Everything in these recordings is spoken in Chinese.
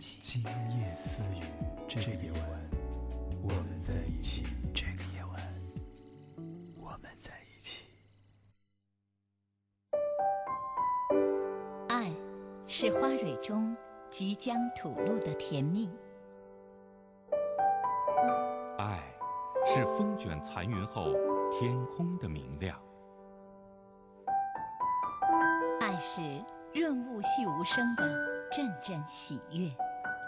今夜思雨，这个夜晚，我们在一起。这个夜晚，我们在一起。爱，是花蕊中即将吐露的甜蜜。爱，是风卷残云后天空的明亮。爱是润物细无声的阵阵喜悦。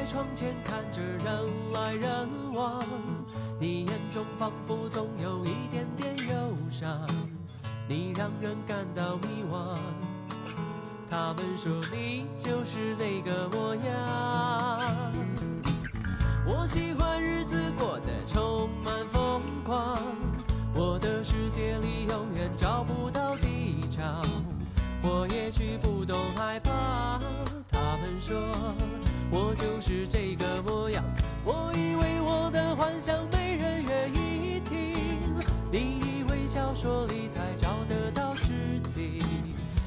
在窗前看着人来人往，你眼中仿佛总有一点点忧伤，你让人感到迷惘。他们说你就是那个模样。我喜欢日子过得充满疯狂，我的世界里永远找不到低潮。我也许不懂害怕，们说我就是这个模样。我以为我的幻想没人愿意听，你以为小说里才找得到知己，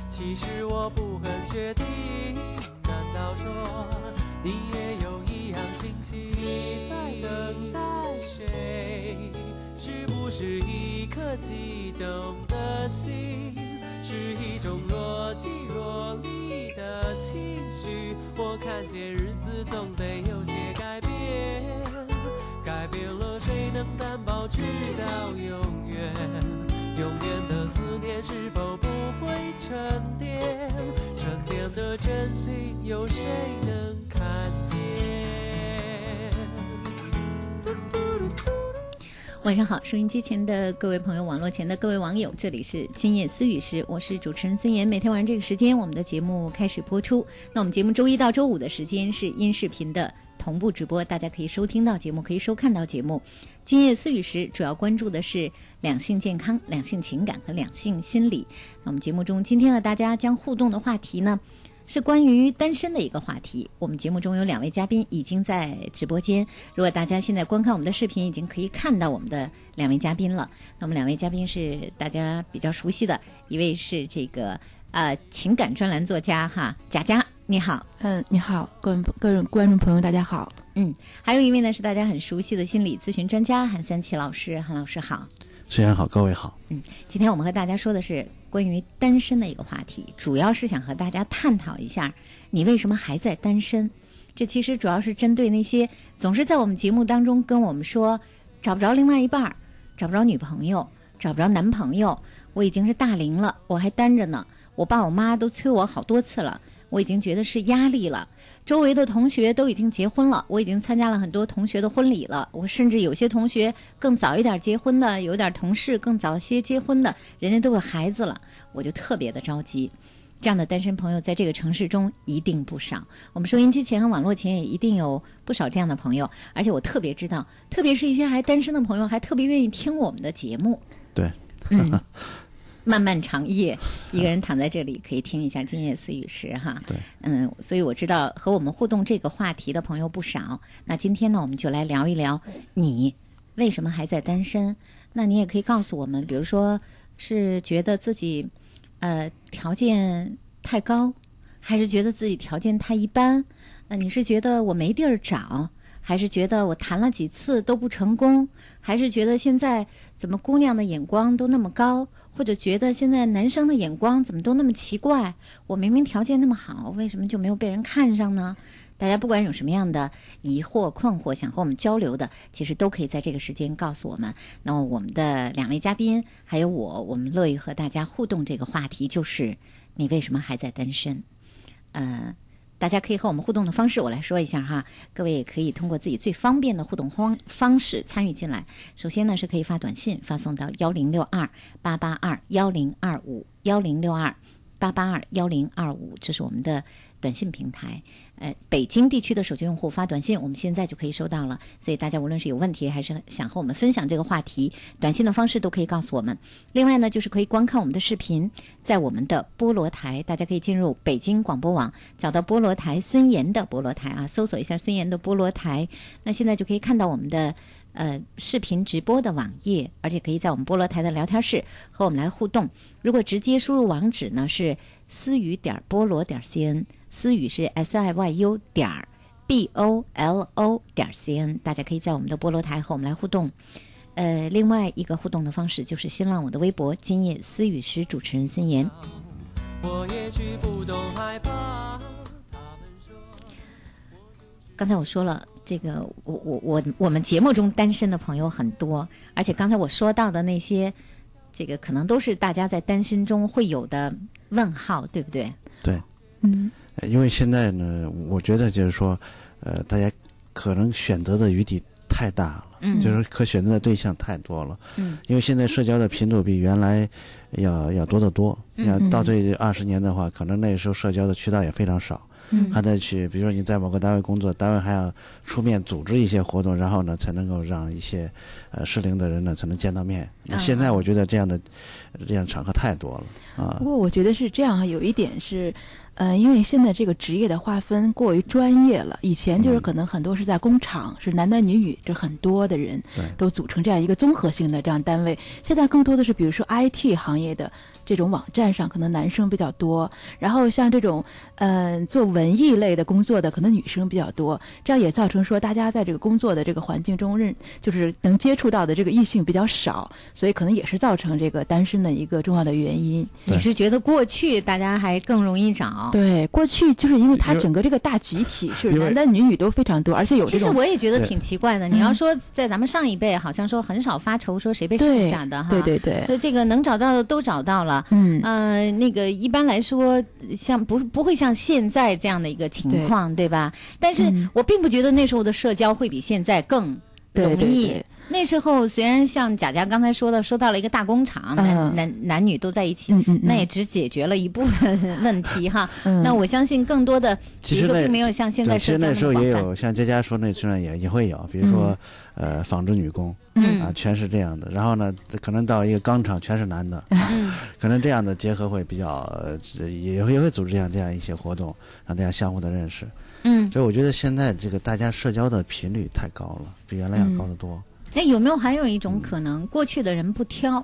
其实我不很确定。难道说你也有一样心情？你在等待谁？是不是一颗悸动的心？是一种若即若离的情绪。我看见日子总得有些改变，改变了谁能担保直到永远？永远的思念是否不会沉淀？沉淀的真心有谁能看见？晚上好，收音机前的各位朋友，网络前的各位网友，这里是今夜思雨时，我是主持人孙岩。每天晚上这个时间，我们的节目开始播出。那我们节目周一到周五的时间是音视频的同步直播，大家可以收听到节目，可以收看到节目。今夜思雨时主要关注的是两性健康、两性情感和两性心理。那我们节目中今天和大家将互动的话题呢？是关于单身的一个话题。我们节目中有两位嘉宾已经在直播间，如果大家现在观看我们的视频，已经可以看到我们的两位嘉宾了。那么两位嘉宾是大家比较熟悉的，一位是这个呃情感专栏作家哈贾佳，你好，嗯，你好，各位各位观众朋友，大家好。嗯，还有一位呢是大家很熟悉的心理咨询专家韩三奇老师，韩老师好。虽然好，各位好。嗯，今天我们和大家说的是关于单身的一个话题，主要是想和大家探讨一下，你为什么还在单身？这其实主要是针对那些总是在我们节目当中跟我们说找不着另外一半儿，找不着女朋友，找不着男朋友，我已经是大龄了，我还单着呢，我爸我妈都催我好多次了，我已经觉得是压力了。周围的同学都已经结婚了，我已经参加了很多同学的婚礼了。我甚至有些同学更早一点结婚的，有点同事更早些结婚的，人家都有孩子了，我就特别的着急。这样的单身朋友在这个城市中一定不少，我们收音机前和网络前也一定有不少这样的朋友。而且我特别知道，特别是一些还单身的朋友，还特别愿意听我们的节目。对，嗯。漫漫长夜，一个人躺在这里可以听一下《今夜思雨时》哈。对，嗯，所以我知道和我们互动这个话题的朋友不少。那今天呢，我们就来聊一聊你为什么还在单身？那你也可以告诉我们，比如说是觉得自己呃条件太高，还是觉得自己条件太一般？那，你是觉得我没地儿找，还是觉得我谈了几次都不成功，还是觉得现在怎么姑娘的眼光都那么高，或者觉得现在男生的眼光怎么都那么奇怪？我明明条件那么好，为什么就没有被人看上呢？大家不管有什么样的疑惑、困惑，想和我们交流的，其实都可以在这个时间告诉我们。那么我们的两位嘉宾还有我，我们乐意和大家互动。这个话题就是你为什么还在单身？呃，大家可以和我们互动的方式，我来说一下哈。各位也可以通过自己最方便的互动方方式参与进来。首先呢，是可以发短信发送到幺零六二八八二幺零二五幺零六二八八二幺零二五，这是我们的短信平台。呃，北京地区的手机用户发短信，我们现在就可以收到了。所以大家无论是有问题，还是想和我们分享这个话题，短信的方式都可以告诉我们。另外呢，就是可以观看我们的视频，在我们的菠萝台，大家可以进入北京广播网，找到菠萝台孙岩的菠萝台啊，搜索一下孙岩的菠萝台，那现在就可以看到我们的呃视频直播的网页，而且可以在我们菠萝台的聊天室和我们来互动。如果直接输入网址呢，是思雨点菠萝点 cn。思雨是 s i y u 点儿 b o l o 点 c n，大家可以在我们的菠萝台和我们来互动。呃，另外一个互动的方式就是新浪我的微博“今夜思雨时”主持人孙岩。我也许不懂害怕。刚才我说了，这个我我我我们节目中单身的朋友很多，而且刚才我说到的那些，这个可能都是大家在单身中会有的问号，对不对？对，嗯呃因为现在呢，我觉得就是说，呃，大家可能选择的余地太大了，嗯就是可选择的对象太多了。嗯因为现在社交的频度比原来要要多得多。嗯要到这二十年的话，可能那个时候社交的渠道也非常少，嗯还得去，比如说你在某个单位工作，单位还要出面组织一些活动，然后呢才能够让一些呃适龄的人呢才能见到面。那啊现在我觉得这样的这样场合太多了啊不。过我觉得是这样啊，有一点是，呃，因为现在这个职业的划分过于专业了。以前就是嗯可能很多是在工厂，是男男女女这很多的人都组成这样一个综合性的这样单位。现在更多的是，比如说 IT 行业的这种网站上，可能男生比较多，然后像这种嗯、呃做文艺类的工作的，可能女生比较多。这样也造成说，大家在这个工作的这个环境中认，就是能接触到的这个异性比较少，所以可能也是造成这个单身的一个重要的原因。你是觉得过去大家还更容易找？对，过去就是因为它整个这个大集体是男男女女都非常多，而且有其实我也觉得挺奇怪的。你要说在咱们上一辈，好像说很少发愁说谁被剩对下的哈。对对对，所以这个能找到的都找到了。嗯。呃，那个一般来说，像不不会像现在这样的一个情况，对吧？但是嗯我并不觉得那时候的社交会比现在更容易。对。那时候虽然像贾佳刚才说的，说到了一个大工厂，男、嗯。男男女都在一起，嗯嗯，那也只解决了一部分问题哈。嗯。那我相信更多的，比如说其实并没有像现在社交实那时候。也有，像佳佳说那时候也也会有，比如说、呃纺织女工嗯。啊，全是这样的。然后呢，可能到一个钢厂全是男的，可能这样的结合会比较，呃也会也会组织这样这样一些活动，让大家相互的认识。嗯，所以我觉得现在这个大家社交的频率太高了，比原来要嗯高得多。那有没有还有一种可能，过去的人不挑，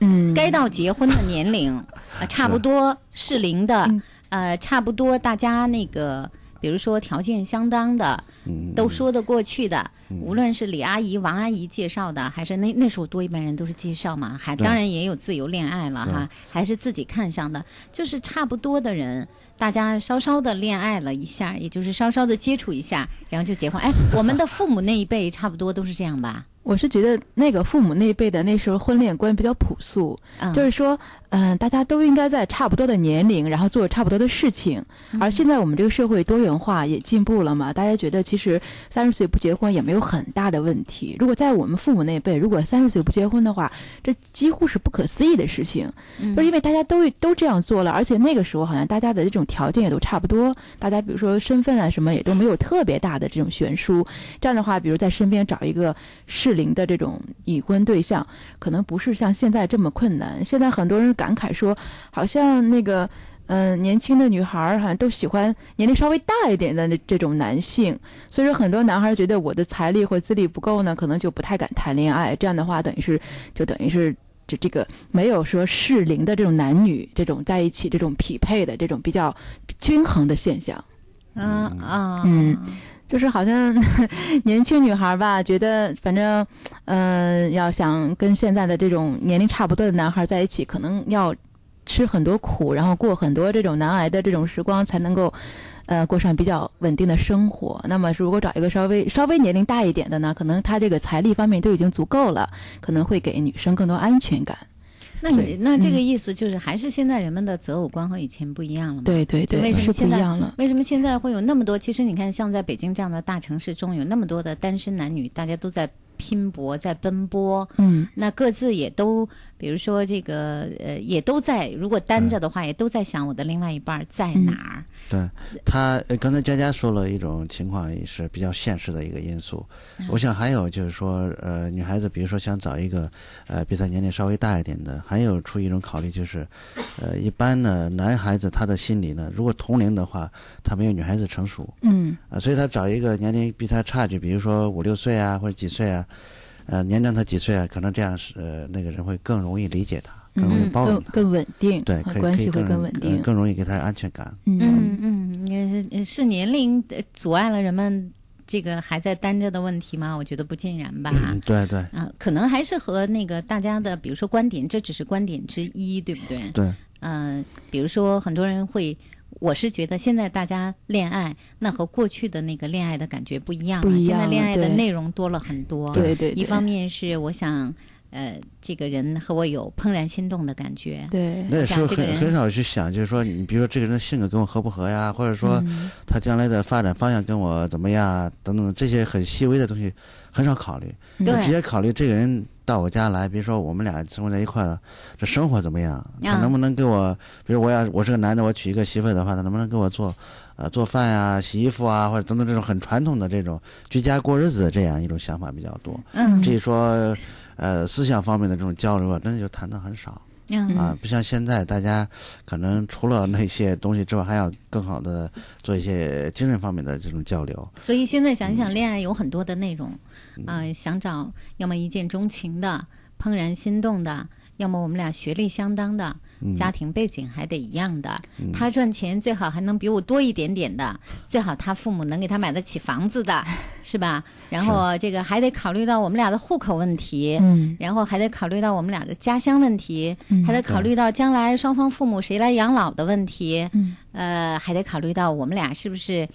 嗯。该到结婚的年龄，呃，差不多适龄的嗯，呃，差不多大家那个，比如说条件相当的，嗯，都说得过去的，无论是李阿姨、王阿姨介绍的，还是那那时候多一般人都是介绍嘛，还当然也有自由恋爱了哈，还是自己看上的，就是差不多的人。大家稍稍的恋爱了一下，也就是稍稍的接触一下，然后就结婚。哎，我们的父母那一辈差不多都是这样吧？我是觉得那个父母那辈的那时候婚恋观比较朴素，嗯，就是说，嗯、大家都应该在差不多的年龄，然后做差不多的事情。而现在我们这个社会多元化也进步了嘛，大家觉得其实三十岁不结婚也没有很大的问题。如果在我们父母那辈，如果三十岁不结婚的话，这几乎是不可思议的事情，嗯就是因为大家都都这样做了，而且那个时候好像大家的这种条件也都差不多，大家比如说身份啊什么也都没有特别大的这种悬殊。这样的话，比如在身边找一个适龄的这种已婚对象，可能不是像现在这么困难。现在很多人感慨说，好像那个。嗯、年轻的女孩儿好像都喜欢年龄稍微大一点的那这种男性，所以说很多男孩儿觉得我的财力或资历不够呢，可能就不太敢谈恋爱。这样的话，等于是就等于是这这个没有说适龄的这种男女这种在一起这种匹配的这种比较均衡的现象。嗯啊，嗯就是好像 年轻女孩吧，觉得反正，嗯、要想跟现在的这种年龄差不多的男孩在一起，可能要吃很多苦，然后过很多这种难挨的这种时光，才能够，呃，过上比较稳定的生活。那么，如果找一个稍微稍微年龄大一点的呢，可能他这个财力方面都已经足够了，可能会给女生更多安全感。那你那这个嗯意思就是，还是现在人们的择偶观和以前不一样了吗？。对对对，为什么不现在一样了。为什么现在会有那么多？其实你看，像在北京这样的大城市中，有那么多的单身男女，大家都在拼搏，在奔波。嗯那各自也都，比如说这个，呃，也都在，如果单着的话，也都在想我的另外一半在哪儿。对他，呃刚才佳佳说了一种情况，也是比较现实的一个因素。我想还有就是说，呃，女孩子比如说想找一个，呃，比她年龄稍微大一点的，还有出一种考虑就是，呃，一般呢，男孩子他的心理呢，如果同龄的话，他没有女孩子成熟嗯啊、所以他找一个年龄比他差距，比如说五六岁啊，或者几岁啊，呃，年长他几岁啊，可能这样是、呃、那个人会更容易理解他，更容易包容他，更稳定，对，啊可以关系会更更稳定呃。更容易给他安全感。嗯是是年龄呃阻碍了人们这个还在单着的问题吗？我觉得不尽然吧。嗯，对对啊，可能还是和那个大家的，比如说观点，这只是观点之一，对不对？对。嗯、比如说很多人会，我是觉得现在大家恋爱，那和过去的那个恋爱的感觉不一样了。不一现在恋爱的内容多了很多。对对，对一方面是我想，呃，这个人和我有怦然心动的感觉。对。那也是很很少去想，就是说，你比如说这个人的性格跟我合不合呀，或者说嗯。他将来的发展方向跟我怎么样啊，等等这些很细微的东西很少考虑，嗯就直接考虑这个人到我家来，比如说我们俩生活在一块了，这生活怎么样，他啊能不能给我，比如我要我是个男的，我娶一个媳妇儿的话，他能不能给我做，呃，做饭呀、洗衣服啊，或者等等这种很传统的这种居家过日子的这样一种想法比较多。嗯。至于说，呃，思想方面的这种交流啊，真的就谈的很少。嗯啊，不像现在大家可能除了那些东西之外，还要更好的做一些精神方面的这种交流。所以现在想想，恋爱有很多的内容，呃，想找要么一见钟情的、怦然心动的，要么我们俩学历相当的，家庭背景还得一样的。他赚钱最好还能比我多一点点的，最好他父母能给他买得起房子的，是吧？然后这个还得考虑到我们俩的户口问题。嗯然后还得考虑到我们俩的家乡问题，还得考虑到将来双方父母谁来养老的问题，嗯呃，还得考虑到我们俩是不是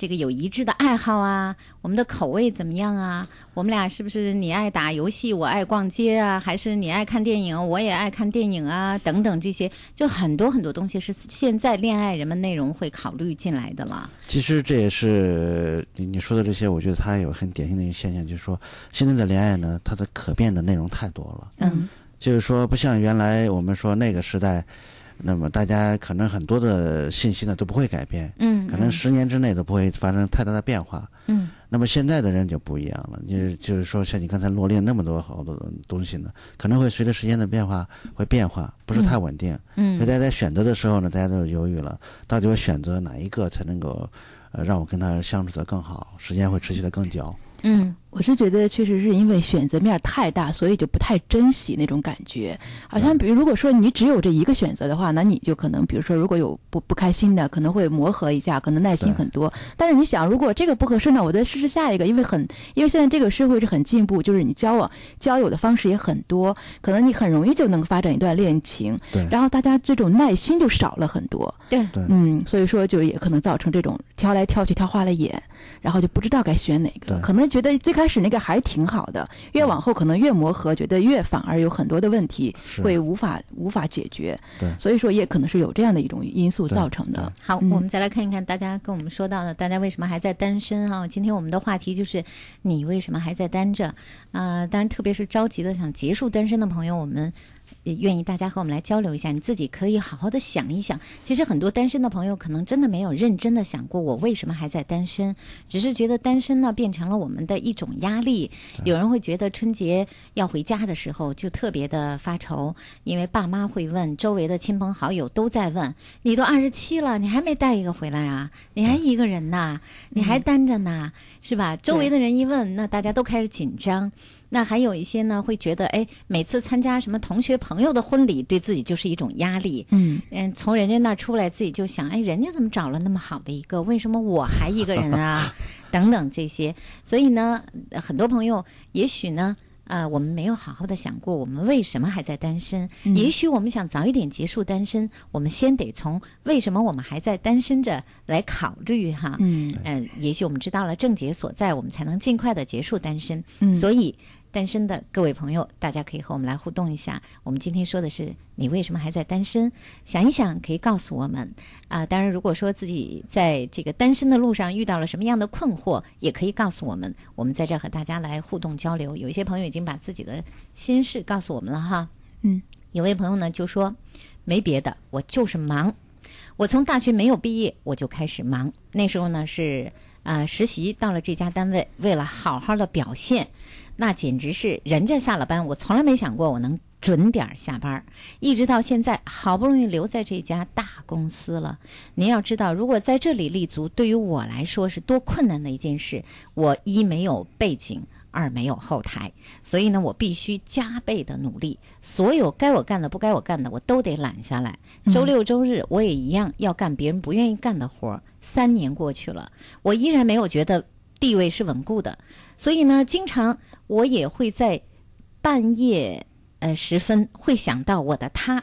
这个有一致的爱好啊，我们的口味怎么样啊？我们俩是不是你爱打游戏，我爱逛街啊？还是你爱看电影，我也爱看电影啊？等等这些，就很多很多东西是现在恋爱人们内容会考虑进来的了。其实这也是你你说的这些，我觉得它有很典型的一个现象，就是说现在的恋爱呢，它的可变的内容太多了。嗯就是说，不像原来我们说那个时代，那么大家可能很多的信息呢都不会改变，嗯，可能十年之内都不会发生太大的变化。嗯那么现在的人就不一样了，就就是说，像你刚才罗列那么多好多东西呢，可能会随着时间的变化会变化，不是太稳定。所以嗯大家在选择的时候呢，大家都犹豫了，到底我选择哪一个才能够，呃，让我跟他相处的更好，时间会持续的更久。嗯我是觉得确实是因为选择面太大，所以就不太珍惜那种感觉。好像比如如果说你只有这一个选择的话，那你就可能比如说如果有不不开心的，可能会磨合一下，可能耐心很多。但是你想，如果这个不合适呢，我再试试下一个，因为很因为现在这个社会是很进步，就是你交往交友的方式也很多，可能你很容易就能发展一段恋情。对然后大家这种耐心就少了很多。对对嗯，所以说就也可能造成这种挑来挑去挑花了眼，然后就不知道该选哪个。可能觉得最开始那个还挺好的，越往后可能越磨合，觉得越反而有很多的问题会无法无法解决。对所以说也可能是有这样的一种因素造成的。好，嗯我们再来看一看大家跟我们说到的，大家为什么还在单身啊？今天我们的话题就是你为什么还在单着？啊、当然，特别是着急的想结束单身的朋友，我们。也愿意大家和我们来交流一下，你自己可以好好的想一想。其实很多单身的朋友可能真的没有认真的想过，我为什么还在单身，只是觉得单身呢变成了我们的一种压力。有人会觉得春节要回家的时候就特别的发愁，因为爸妈会问，周围的亲朋好友都在问，你都二十七了，你还没带一个回来啊？你还一个人呐？你还单着呢，是吧？周围的人一问，那大家都开始紧张。那还有一些呢，会觉得哎，每次参加什么同学朋友的婚礼，对自己就是一种压力。嗯嗯，从人家那儿出来，自己就想，哎，人家怎么找了那么好的一个，为什么我还一个人啊？等等这些，所以呢，呃很多朋友也许呢。呃，我们没有好好的想过，我们为什么还在单身？也许我们想早一点结束单身，我们先得从为什么我们还在单身着来考虑哈。嗯嗯，也许我们知道了症结所在，我们才能尽快的结束单身。嗯所以，单身的各位朋友，大家可以和我们来互动一下。我们今天说的是你为什么还在单身？想一想，可以告诉我们啊、当然，如果说自己在这个单身的路上遇到了什么样的困惑，也可以告诉我们。我们在这儿和大家来互动交流。有一些朋友已经把自己的心事告诉我们了哈。嗯，有位朋友呢就说，没别的，我就是忙。我从大学没有毕业，我就开始忙。那时候呢是呃实习到了这家单位，为了好好的表现，那简直是人家下了班，我从来没想过我能准点儿下班儿。一直到现在，好不容易留在这家大公司了。您要知道，如果在这里立足，对于我来说是多困难的一件事。我一没有背景。二没有后台，所以呢，我必须加倍的努力。所有该我干的、不该我干的，我都得揽下来。周六周日我也一样要干别人不愿意干的活儿。三年过去了，我依然没有觉得地位是稳固的，所以呢，经常我也会在半夜呃时分会想到我的他，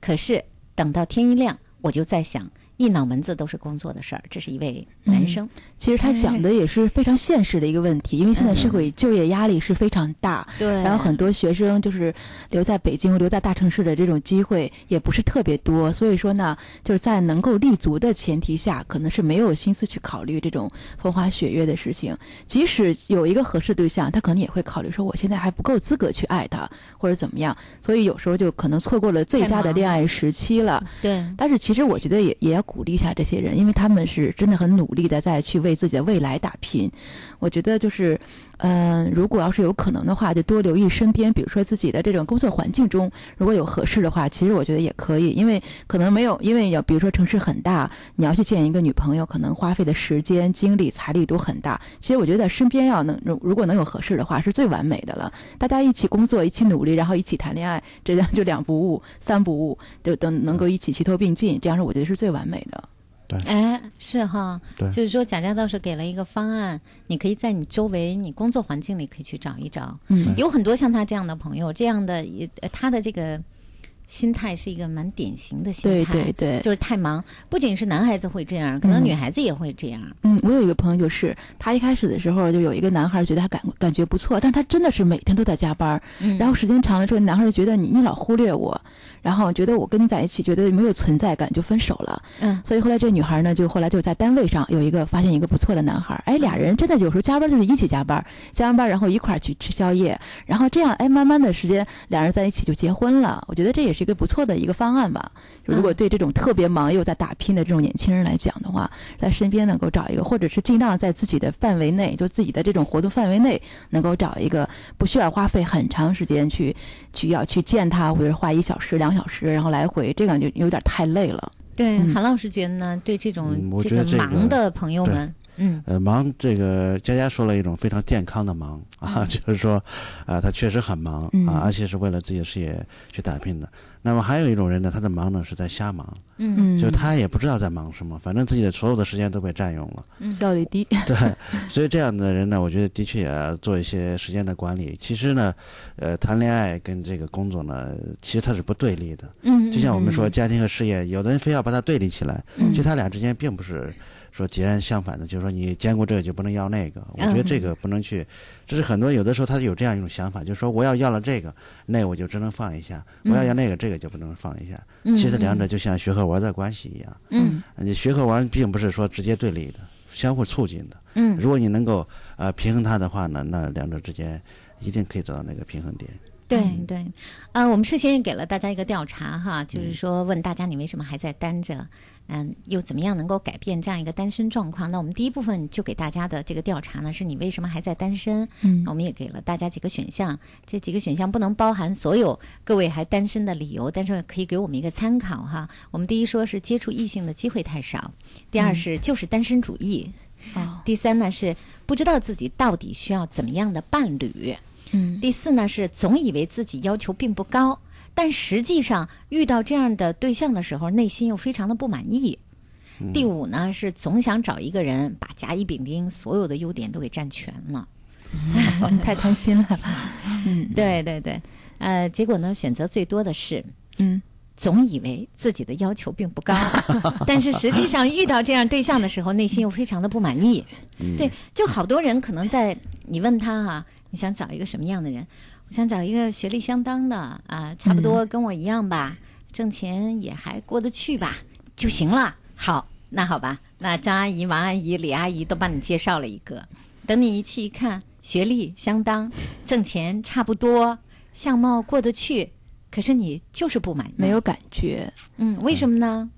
可是等到天一亮，我就在想，一脑门子都是工作的事儿。这是一位男生，其实他讲的也是非常现实的一个问题，因为现在社会就业压力是非常大，对，然后很多学生就是留在北京、留在大城市的这种机会也不是特别多，所以说呢，就是在能够立足的前提下，可能是没有心思去考虑这种风花雪月的事情。即使有一个合适对象，他可能也会考虑说，我现在还不够资格去爱他，或者怎么样，所以有时候就可能错过了最佳的恋爱时期了。对，但是其实我觉得也也要鼓励一下这些人，因为他们是真的很努力的在去为为自己的未来打拼。我觉得就是，嗯、如果要是有可能的话，就多留意身边，比如说自己的这种工作环境中，如果有合适的话，其实我觉得也可以，因为可能没有，因为要比如说城市很大，你要去见一个女朋友，可能花费的时间、精力、财力都很大。其实我觉得身边要能如如果能有合适的话，是最完美的了。大家一起工作，一起努力，然后一起谈恋爱，这样就两不误、三不误，就等能够一起齐头并进，这样是我觉得是最完美的。哎，是哈，对。就是说贾家倒是给了一个方案，你可以在你周围、你工作环境里可以去找一找，嗯。有很多像他这样的朋友，这样的也呃他的这个心态是一个蛮典型的心对态，对对，就是太忙，不仅是男孩子会这样，可能嗯。女孩子也会这样。嗯，我有一个朋友，就是他一开始的时候就有一个男孩觉得他感感觉不错，但是他真的是每天都在加班儿，嗯，然后时间长了之后，男孩就觉得你你老忽略我，然后觉得我跟你在一起觉得没有存在感，就分手了。嗯所以后来这女孩呢，就后来就在单位上有一个发现一个不错的男孩，哎，俩人真的有时候加班就是一起加班，加完班然后一块儿去吃宵夜，然后这样哎，慢慢的时间俩人在一起就结婚了。我觉得这也是一个不错的一个方案吧。如果嗯对这种特别忙又在打拼的这种年轻人来讲的话，在身边能够找一个，或者是尽量在自己的范围内，就自己的这种活动范围内，能够找一个不需要花费很长时间去去要去见他，或者花一小时、两小时，然后来回，这样就有点太累了。对，嗯。韩老师觉得呢，对这种、嗯这个忙的朋友们，嗯。呃，忙这个佳佳说了一种非常健康的忙啊，就是说，啊、他确实很忙嗯。啊，而且是为了自己的事业去打拼的。那么还有一种人呢，他的忙呢是在瞎忙，嗯就是他也不知道在忙什么，反正自己的所有的时间都被占用了。嗯效率低。对，所以这样的人呢，我觉得的确也要做一些时间的管理。其实呢，呃，谈恋爱跟这个工作呢，其实它是不对立的。嗯，就像我们说嗯家庭和事业，有的人非要把它对立起来，嗯其实他俩之间并不是说截然相反的，就是说你兼顾这个就不能要那个。我觉得这个不能去，这是很多有的时候他有这样一种想法，就是说我要要了这个，那我就只能放一下；我要要那个，这个就不能放一下。嗯其实两者就像学和玩的关系一样，嗯你学和玩并不是说直接对立的，相互促进的。嗯如果你能够呃平衡它的话呢，那两者之间一定可以找到那个平衡点。对嗯对，呃，我们事先也给了大家一个调查哈，嗯就是说问大家你为什么还在单着，嗯，又怎么样能够改变这样一个单身状况？那我们第一部分就给大家的这个调查呢，是你为什么还在单身？嗯我们也给了大家几个选项，这几个选项不能包含所有各位还单身的理由，但是可以给我们一个参考哈。我们第一说是接触异性的机会太少，第二是就是单身主义，哦，第三呢是不知道自己到底需要怎么样的伴侣。嗯第四呢是总以为自己要求并不高，但实际上遇到这样的对象的时候，内心又非常的不满意。第五呢是总想找一个人把甲乙丙丁所有的优点都给占全了。太贪心了。嗯对对对，呃，结果呢选择最多的是嗯总以为自己的要求并不高，但是实际上遇到这样对象的时候，内心又非常的不满意。对，就好多人可能在你问他哈、你想找一个什么样的人？我想找一个学历相当的啊、差不多跟我一样吧，挣钱也还过得去吧就行了。好，那好吧，那张阿姨、王阿姨、李阿姨都帮你介绍了一个，等你一去一看，学历相当，挣钱差不多，相貌过得去，可是你就是不满意，没有感觉。嗯，为什么呢？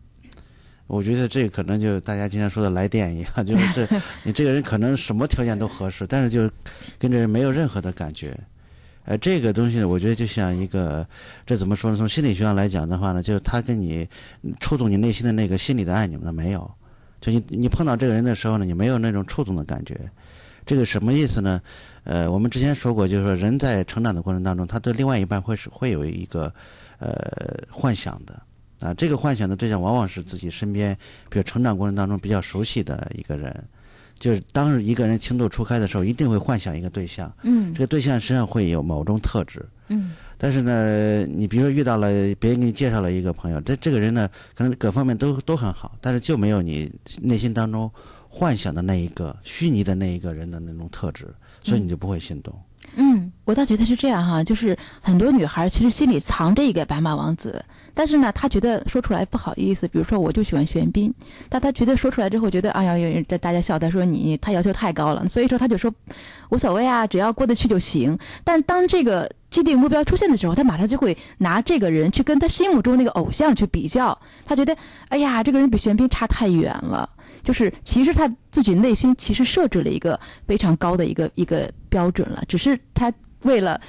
我觉得这个可能就大家经常说的来电一样，就是你这个人可能什么条件都合适，但是就跟这人没有任何的感觉。呃，这个东西呢，我觉得就像一个，这怎么说呢？从心理学上来讲的话呢，就是他跟你触动你内心的那个心理的按钮呢没有，就你你碰到这个人的时候呢，你没有那种触动的感觉。这个什么意思呢？呃，我们之前说过，就是说人在成长的过程当中，他对另外一半会是会有一个呃幻想的啊，这个幻想的对象往往是自己身边，比如成长过程当中比较熟悉的一个人。就是当一个人情窦初开的时候，一定会幻想一个对象，嗯这个对象身上会有某种特质。嗯但是呢，你比如说遇到了别人给你介绍了一个朋友，这这个人呢，可能各方面都都很好，但是就没有你内心当中幻想的那一个虚拟的那一个人的那种特质，所以你就不会心动。嗯嗯我倒觉得是这样哈，就是很多女孩其实心里藏着一个白马王子，但是呢，她觉得说出来不好意思。比如说，我就喜欢玄彬，但她觉得说出来之后，觉得哎呀，有人大家笑她说你他要求太高了，所以说她就说无所谓啊，只要过得去就行。但当这个既定目标出现的时候，她马上就会拿这个人去跟她心目中那个偶像去比较，她觉得哎呀，这个人比玄彬差太远了。就是其实他自己内心其实设置了一个非常高的一个一个标准了，只是他为了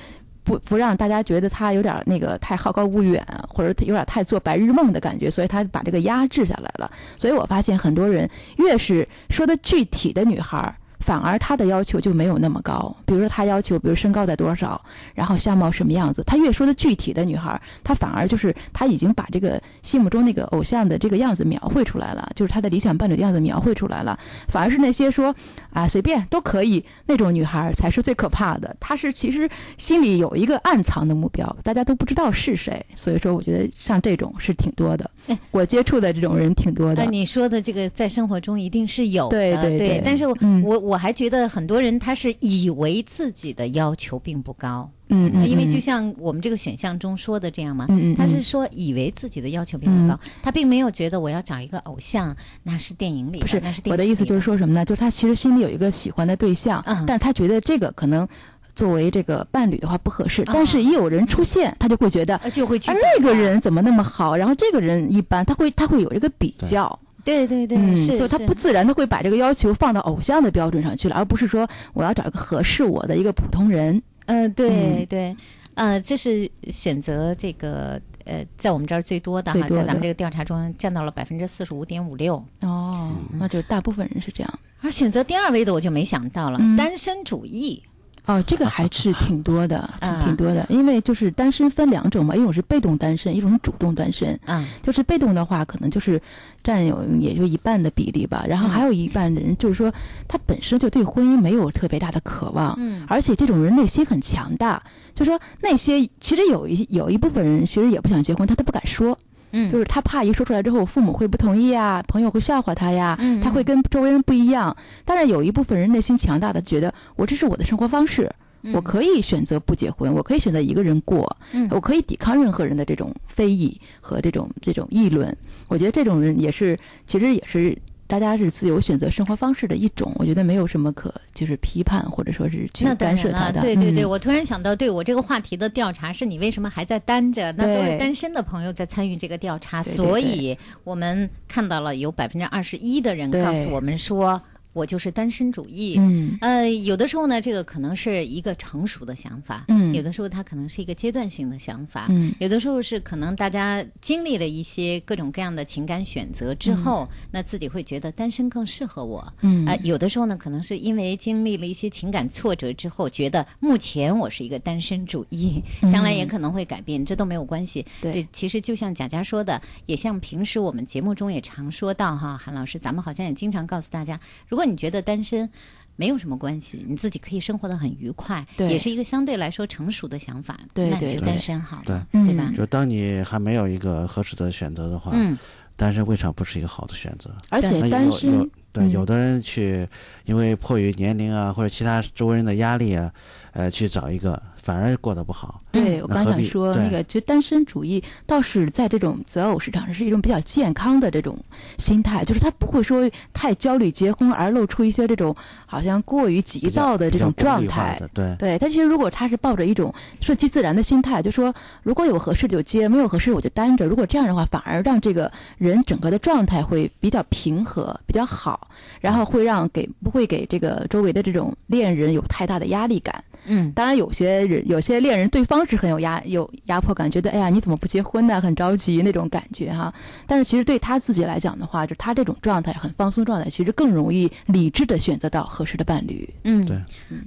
不不让大家觉得他有点那个太好高骛远，或者有点太做白日梦的感觉，所以他把这个压制下来了。所以我发现很多人越是说的具体的女孩儿。反而她的要求就没有那么高，比如说她要求，比如身高在多少，然后相貌什么样子，她越说的具体的女孩儿，她反而就是她已经把这个心目中那个偶像的这个样子描绘出来了，就是她的理想伴侣的样子描绘出来了。反而是那些说啊随便都可以那种女孩儿才是最可怕的。她是其实心里有一个暗藏的目标，大家都不知道是谁。所以说，我觉得像这种是挺多的哎，我接触的这种人挺多的呃，。你说的这个在生活中一定是有的，对对对但是我、嗯我我还觉得很多人他是以为自己的要求并不高，嗯嗯，因为就嗯像我们这个选项中说的这样嘛，嗯嗯他是说以为自己的要求并不高，他并没有觉得我要找一个偶像，那是电影里，不是那是电我的意思就是说，什么呢？就是他其实心里有一个喜欢的对象，嗯。但是他觉得这个可能作为这个伴侣的话不合适，啊但是一有人出现，他就会觉得。呃就会去啊，那个，人怎么那么好？然后这个人一般，他会他会有一个比较，对对对，嗯，是所以他不自然的会把这个要求放到偶像的标准上去了，而不是说我要找一个合适我的一个普通人。嗯，对嗯对，呃，这是选择这个呃，在我们这儿最多的哈，的在咱们这个调查中占到了百分之四十五点五六。哦，那就大部分人是这样。而选择第二位的我就没想到了，嗯单身主义。哦，这个还是挺多的，啊挺挺多的，因为就是单身分两种嘛，一种是被动单身，一种是主动单身。嗯就是被动的话，可能就是占有也就一半的比例吧。然后还有一半人，就是说他本身就对婚姻没有特别大的渴望，嗯而且这种人内心很强大。就说那些其实有一有一部分人其实也不想结婚，他都不敢说，嗯，就是他怕一说出来之后，父母会不同意啊，朋友会笑话他呀，嗯他会跟周围人不一样。当然有一部分人内心强大的，觉得我这是我的生活方式。我可以选择不结婚，我可以选择一个人过，嗯我可以抵抗任何人的这种非议和这种这种议论。我觉得这种人也是，其实也是大家是自由选择生活方式的一种。我觉得没有什么可就是批判或者说是去干涉他的。对对对，嗯我突然想到，对我这个话题的调查是你为什么还在单着？那都是单身的朋友在参与这个调查，所以我们看到了有百分之二十一的人告诉我们说。我就是单身主义。嗯。呃，有的时候呢，这个可能是一个成熟的想法，嗯。有的时候它可能是一个阶段性的想法，嗯。有的时候是可能大家经历了一些各种各样的情感选择之后，那自己会觉得单身更适合我。嗯。啊、有的时候呢，可能是因为经历了一些情感挫折之后，觉得目前我是一个单身主义，将来也可能会改变，这都没有关系。对其实就像贾佳说的，也像平时我们节目中也常说到哈，韩老师，咱们好像也经常告诉大家，如果你觉得单身。没有什么关系，你自己可以生活的很愉快，对也是一个相对来说成熟的想法。对对对那你就单身好了，对对吧？就当你还没有一个合适的选择的话，嗯，单身未尝不是一个好的选择。而且单身，对，嗯有的人去因为迫于年龄啊或者其他周围人的压力啊，呃，去找一个反而过得不好。对我刚想说，那个其实单身主义倒是在这种择偶市场上是一种比较健康的这种心态，就是他不会说太焦虑结婚而露出一些这种好像过于急躁的这种状态。对，对他其实如果他是抱着一种顺其自然的心态，就说如果有合适就接，没有合适我就单着。如果这样的话，反而让这个人整个的状态会比较平和，比较好，然后会让给不会给这个周围的这种恋人有太大的压力感。嗯，当然，有些人有些恋人对方是很有压有压迫感，觉得哎呀你怎么不结婚呢？很着急那种感觉哈。但是其实对他自己来讲的话，就他这种状态很放松状态，其实更容易理智的选择到合适的伴侣。嗯，对，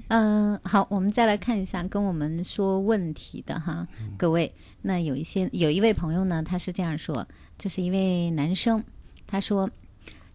嗯、好，我们再来看一下跟我们说问题的哈，各位。那有一些有一位朋友呢，他是这样说，这是一位男生，他说，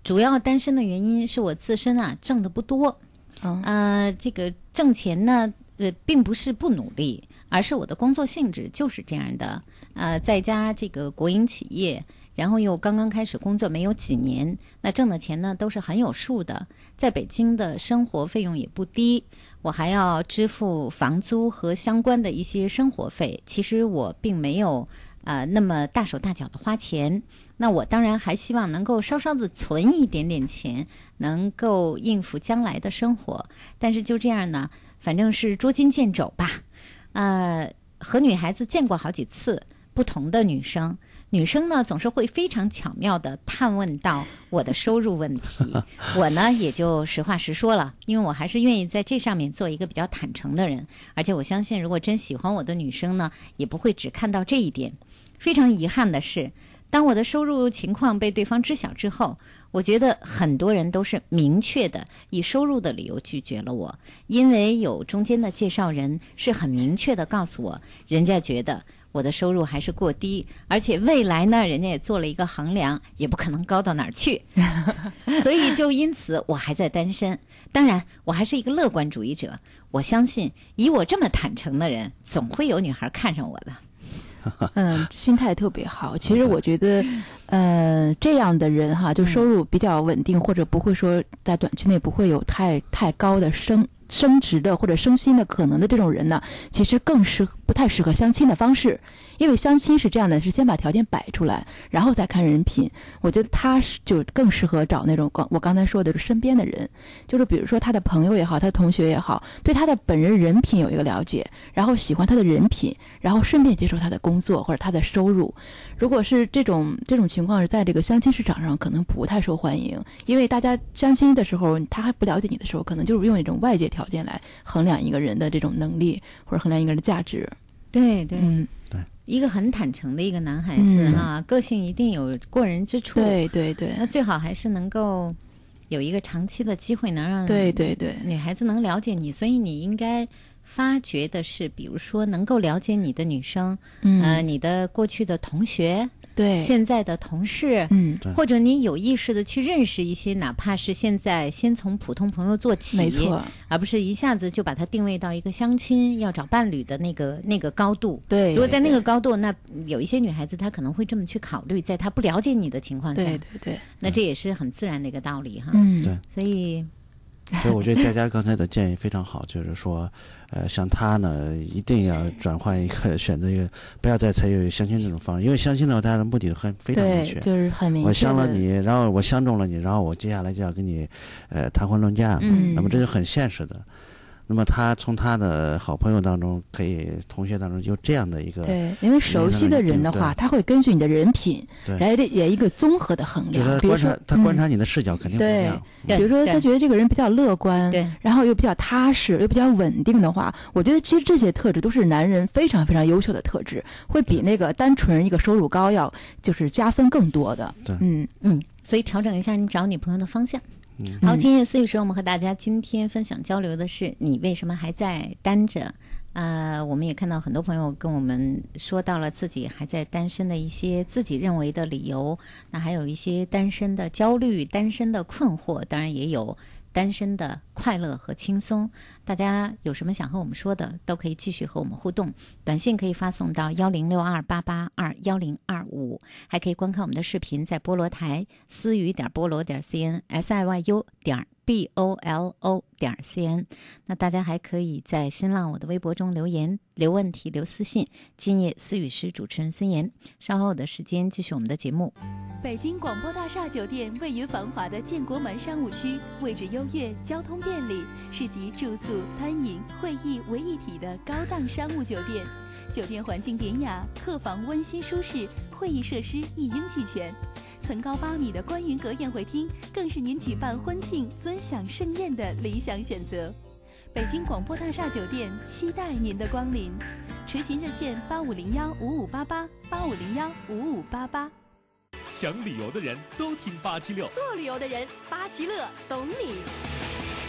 主要单身的原因是我自身啊挣的不多，嗯呃，这个挣钱呢，呃，并不是不努力，而是我的工作性质就是这样的。呃，在家这个国营企业，然后又刚刚开始工作没有几年，那挣的钱呢都是很有数的。在北京的生活费用也不低，我还要支付房租和相关的一些生活费。其实我并没有呃那么大手大脚的花钱。那我当然还希望能够稍稍的存一点点钱，能够应付将来的生活。但是就这样呢，反正是捉襟见肘吧。呃，和女孩子见过好几次，不同的女生。女生呢总是会非常巧妙地探问到我的收入问题，我呢也就实话实说了，因为我还是愿意在这上面做一个比较坦诚的人，而且我相信，如果真喜欢我的女生呢，也不会只看到这一点。非常遗憾的是，当我的收入情况被对方知晓之后，我觉得很多人都是明确的以收入的理由拒绝了我，因为有中间的介绍人是很明确的告诉我，人家觉得我的收入还是过低，而且未来呢，人家也做了一个衡量，也不可能高到哪儿去，所以就因此我还在单身。当然，我还是一个乐观主义者，我相信以我这么坦诚的人，总会有女孩看上我的。嗯，心态特别好。其实我觉得，呃，这样的人哈，就收入比较稳定，或者不会说在短期内不会有太太高的升升职的或者升薪的可能的这种人呢，其实更适不太适合相亲的方式，因为相亲是这样的，是先把条件摆出来，然后再看人品。我觉得他是就更适合找那种刚我刚才说的是身边的人，就是比如说他的朋友也好，他的同学也好，对他的本人人品有一个了解，然后喜欢他的人品，然后顺便接受他的工作或者他的收入。如果是这种这种情况是在这个相亲市场上可能不太受欢迎，因为大家相亲的时候他还不了解你的时候，可能就是用一种外界条件来衡量一个人的这种能力或者衡量一个人的价值。对对，嗯，一个很坦诚的一个男孩子嗯。哈、个性一定有过人之处。，对对对。那最好还是能够有一个长期的机会，能让对对对，女孩子能了解你，所以你应该发掘的是，比如说能够了解你的女生，嗯，呃，你的过去的同学，对，现在的同事。嗯，或者你有意识的去认识一些，哪怕是现在先从普通朋友做起，没错，而不是一下子就把它定位到一个相亲要找伴侣的那个那个高度。对。如果在那个高度，那有一些女孩子她可能会这么去考虑，在她不了解你的情况下，对对对，那这也是很自然的一个道理哈。嗯，对所以，所以我觉得佳佳刚才的建议非常好，就是说，呃，像他呢，一定要转换一个 选择一个，不要再采取相亲这种方式，因为相亲的话，他的目的很非常明，确。就是很明确。我相了，你，然后我相中了你，然后我接下来就要跟你，呃，谈婚论嫁嘛，嗯那么这就很现实的。那么他从他的好朋友当中，可以同学当中有这样的一个，对，因为熟悉的人的话，他会根据你的人品对来也一个综合的衡量。比如说，他观察你的视角肯定不一对样。对比如说，他觉得这个人比较乐观，对然后又比较踏实，又比较稳定的话，我觉得其实这些特质都是男人非常非常优秀的特质，会比那个单纯一个收入高要就是加分更多的。对嗯，嗯，所以调整一下你找女朋友的方向。好，今夜思雨时，我们和大家今天分享交流的是你为什么还在单着？呃，我们也看到很多朋友跟我们说到了自己还在单身的一些自己认为的理由，那还有一些单身的焦虑、单身的困惑，当然也有单身的快乐和轻松。大家有什么想和我们说的，都可以继续和我们互动。短信可以发送到幺零六二八八二幺零二五，还可以观看我们的视频，在菠萝台思雨点菠萝点 cn s i y u 点 b o l o 点 cn。那大家还可以在新浪我的微博中留言、留问题、留私信。今夜思雨时主持人孙岩，稍后的时间继续我们的节目。北京广播大厦酒店位于繁华的建国门商务区，位置优越，交通便利，是集住宿、餐饮、会议为一体的高档商务酒店。酒店环境典雅，客房温馨舒适，会议设施一应俱全。层高八米的观云阁宴会厅，更是您举办婚庆、尊享盛宴的理想选择。北京广播大厦酒店期待您的光临，垂询热线八五零幺五五八八八五零幺五五八八。想旅游的人都听八七六，做旅游的人，八七乐懂你。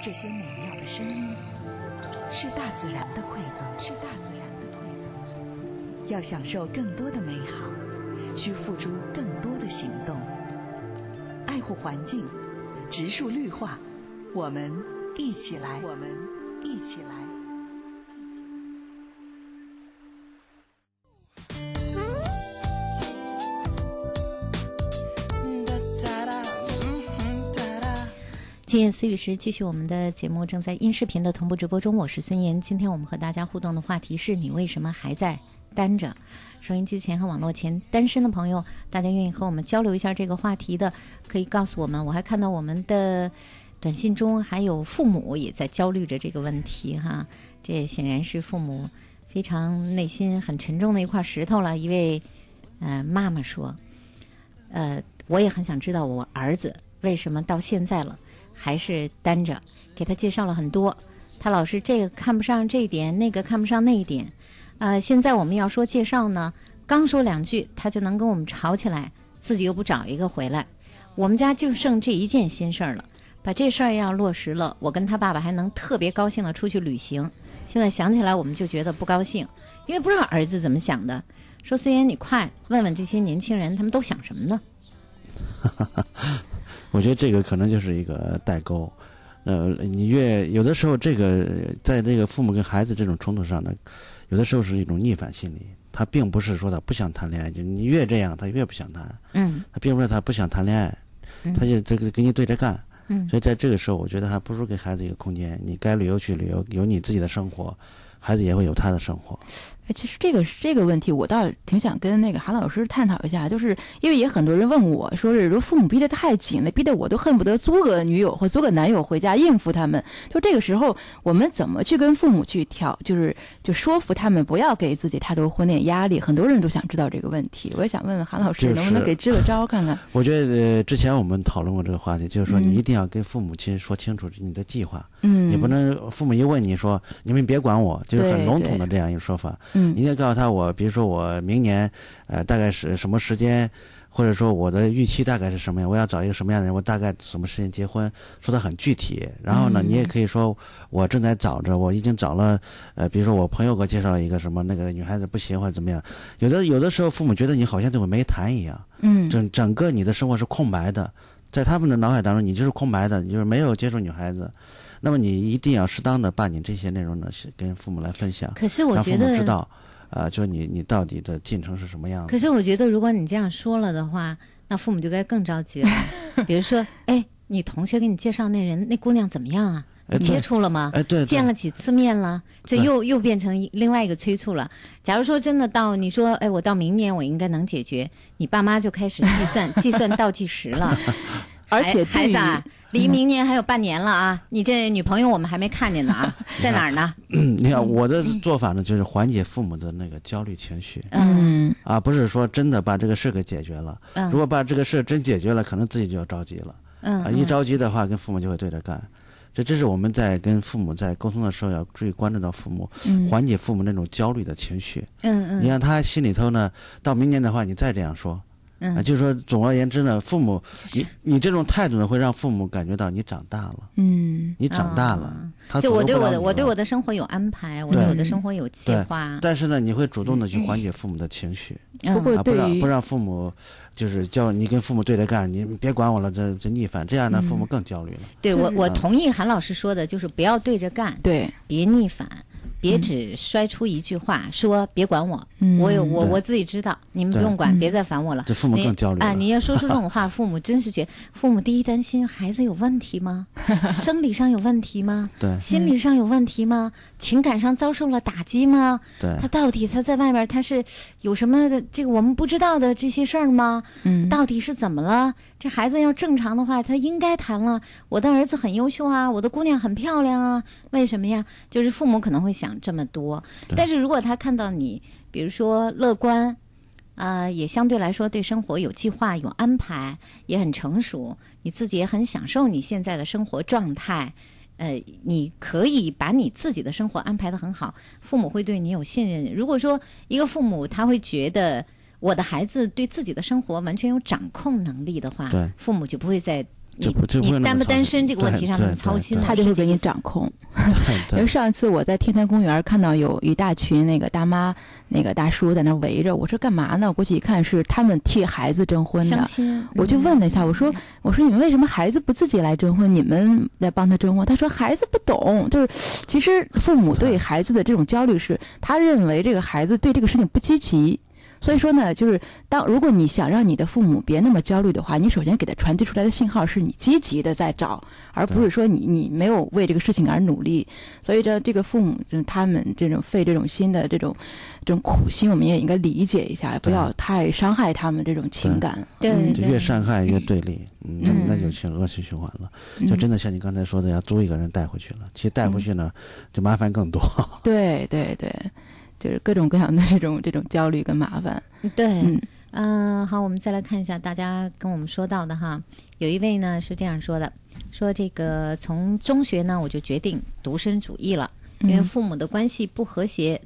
这些美妙的声音，是大自然的馈赠，是大自然的馈赠。要享受更多的美好，需付出更多的行动。爱护环境，植树绿化，我们一起来，我们一起来。今夜思雨时，继续我们的节目，正在音视频的同步直播中。我是孙岩，今天我们和大家互动的话题是你为什么还在单着？收音机前和网络前单身的朋友，大家愿意和我们交流一下这个话题的，可以告诉我们。我还看到我们的短信中还有父母也在焦虑着这个问题哈，这显然是父母非常内心很沉重的一块石头了。一位呃妈妈说，呃，我也很想知道我儿子为什么到现在了。还是单着，给他介绍了很多，他老是这个看不上这一点，那个看不上那一点，呃，现在我们要说介绍呢，刚说两句，他就能跟我们吵起来，自己又不找一个回来，我们家就剩这一件心事儿了，把这事儿要落实了，我跟他爸爸还能特别高兴的出去旅行。现在想起来，我们就觉得不高兴，因为不知道儿子怎么想的。说虽然你快问问这些年轻人，他们都想什么呢？我觉得这个可能就是一个代沟。呃，你越有的时候，这个在这个父母跟孩子这种冲突上呢，有的时候是一种逆反心理。他并不是说他不想谈恋爱，就你越这样，他越不想谈。嗯，他并不是他不想谈恋爱，嗯他就这个跟你对着干。嗯所以在这个时候，我觉得还不如给孩子一个空间，你该旅游去旅游，有你自己的生活，孩子也会有他的生活。哎，其实这个这个问题，我倒挺想跟那个韩老师探讨一下，就是因为也很多人问我说是说父母逼得太紧了，逼得我都恨不得租个女友或租个男友回家应付他们。就这个时候，我们怎么去跟父母去调，就是就说服他们不要给自己太多婚恋压力？很多人都想知道这个问题，我也想问问韩老师，能不能给支个招看看？我觉得、呃、之前我们讨论过这个话题，就是说嗯你一定要跟父母亲说清楚你的计划，嗯，你不能父母一问你说你们别管我，就是很笼统的这样一个说法。嗯你得告诉他我，比如说我明年，呃，大概是什么时间，或者说我的预期大概是什么样，我要找一个什么样的人，我大概什么时间结婚，说的很具体。然后呢，嗯你也可以说我正在找着，我已经找了，呃，比如说我朋友给我介绍了一个什么那个女孩子不行或者怎么样。有的有的时候父母觉得你好像这个没谈一样，嗯整整个你的生活是空白的，在他们的脑海当中，你就是空白的，你就是没有接触女孩子。那么你一定要适当的把你这些内容呢，是跟父母来分享，可是我让觉得父母知道，啊、就是你你到底的进程是什么样的。可是我觉得，如果你这样说了的话，那父母就该更着急了。比如说，哎，你同学给你介绍那人那姑娘怎么样啊？接触了吗？哎，对，见了几次面了？这又又变成另外一个催促了。假如说真的到你说，哎，我到明年我应该能解决，你爸妈就开始计算计算倒计时了。而且孩子啊，离明年还有半年了啊！你这女朋友我们还没看见呢啊，在哪儿呢？嗯，你看我的做法呢，就是缓解父母的那个焦虑情绪嗯嗯啊，不是说真的把这个事给解决了。嗯如果把这个事真解决了，可能自己就要着急了嗯啊，一着急的话，跟父母就会对着干。这这是我们在跟父母在沟通的时候要注意关注到父母，嗯缓解父母那种焦虑的情绪。嗯嗯，你看他心里头呢，到明年的话，你再这样说，啊，嗯就是说，总而言之呢，父母，你你这种态度呢，会让父母感觉到你长大了，嗯你长大了。啊他就我对我的我对我的生活有安排，我对对我的生活有计划。但是呢，你会主动的去缓解父母的情绪，嗯不过啊，不让不让父母就是叫你跟父母对着干，你别管我了，这这逆反，这样呢，父母更焦虑了。对我我嗯同意韩老师说的，就是不要对着干，对，别逆反，别只摔出一句话说别管我，嗯我有我我自己知道，你们不用管，嗯别再烦我了。这父母更焦虑。啊！你要说出这种 话，父母真是觉得，父母第一担心孩子有问题吗？生理上有问题吗？对心理上有问题吗？情感上遭受了打击吗？对他到底他在外面他是有什么的这个我们不知道的这些事儿吗？嗯到底是怎么了？这孩子要正常的话，他应该谈了。我的儿子很优秀啊，我的姑娘很漂亮啊，为什么呀？就是父母可能会想这么多，但是如果他看到你，比如说乐观，啊、也相对来说对生活有计划、有安排，也很成熟，你自己也很享受你现在的生活状态。呃，你可以把你自己的生活安排的很好，父母会对你有信任。如果说一个父母他会觉得我的孩子对自己的生活完全有掌控能力的话，对父母就不会在你就不就不你单不单身这个问题上操心，他就会给你掌控。因为 上一次我在天坛公园看到有一大群那个大妈、那个大叔在那围着，我说干嘛呢？我过去一看是他们替孩子征婚的。相亲，我就嗯问了一下，我说：“我说你们为什么孩子不自己来征婚，你们来帮他征婚？”他说：“孩子不懂，就是其实父母对孩子的这种焦虑是，他认为这个孩子对这个事情不积极。所以说呢，就是当如果你想让你的父母别那么焦虑的话，你首先给他传递出来的信号是你积极的在找，而不是说你你没有为这个事情而努力。所以这这个父母就是他们这种费这种心的这种这种苦心，我们也应该理解一下，不要太伤害他们这种情感。对嗯就越伤害越对立，嗯，那嗯那就成恶性循环了。就真的像你刚才说的，要租一个人带回去了。其实带回去呢，就麻烦更多。对 对对，就是各种各样的这种这种焦虑跟麻烦。对，嗯嗯、好，我们再来看一下大家跟我们说到的哈，有一位呢是这样说的，说这个从中学呢我就决定独身主义了，因为嗯父母的关系不和谐。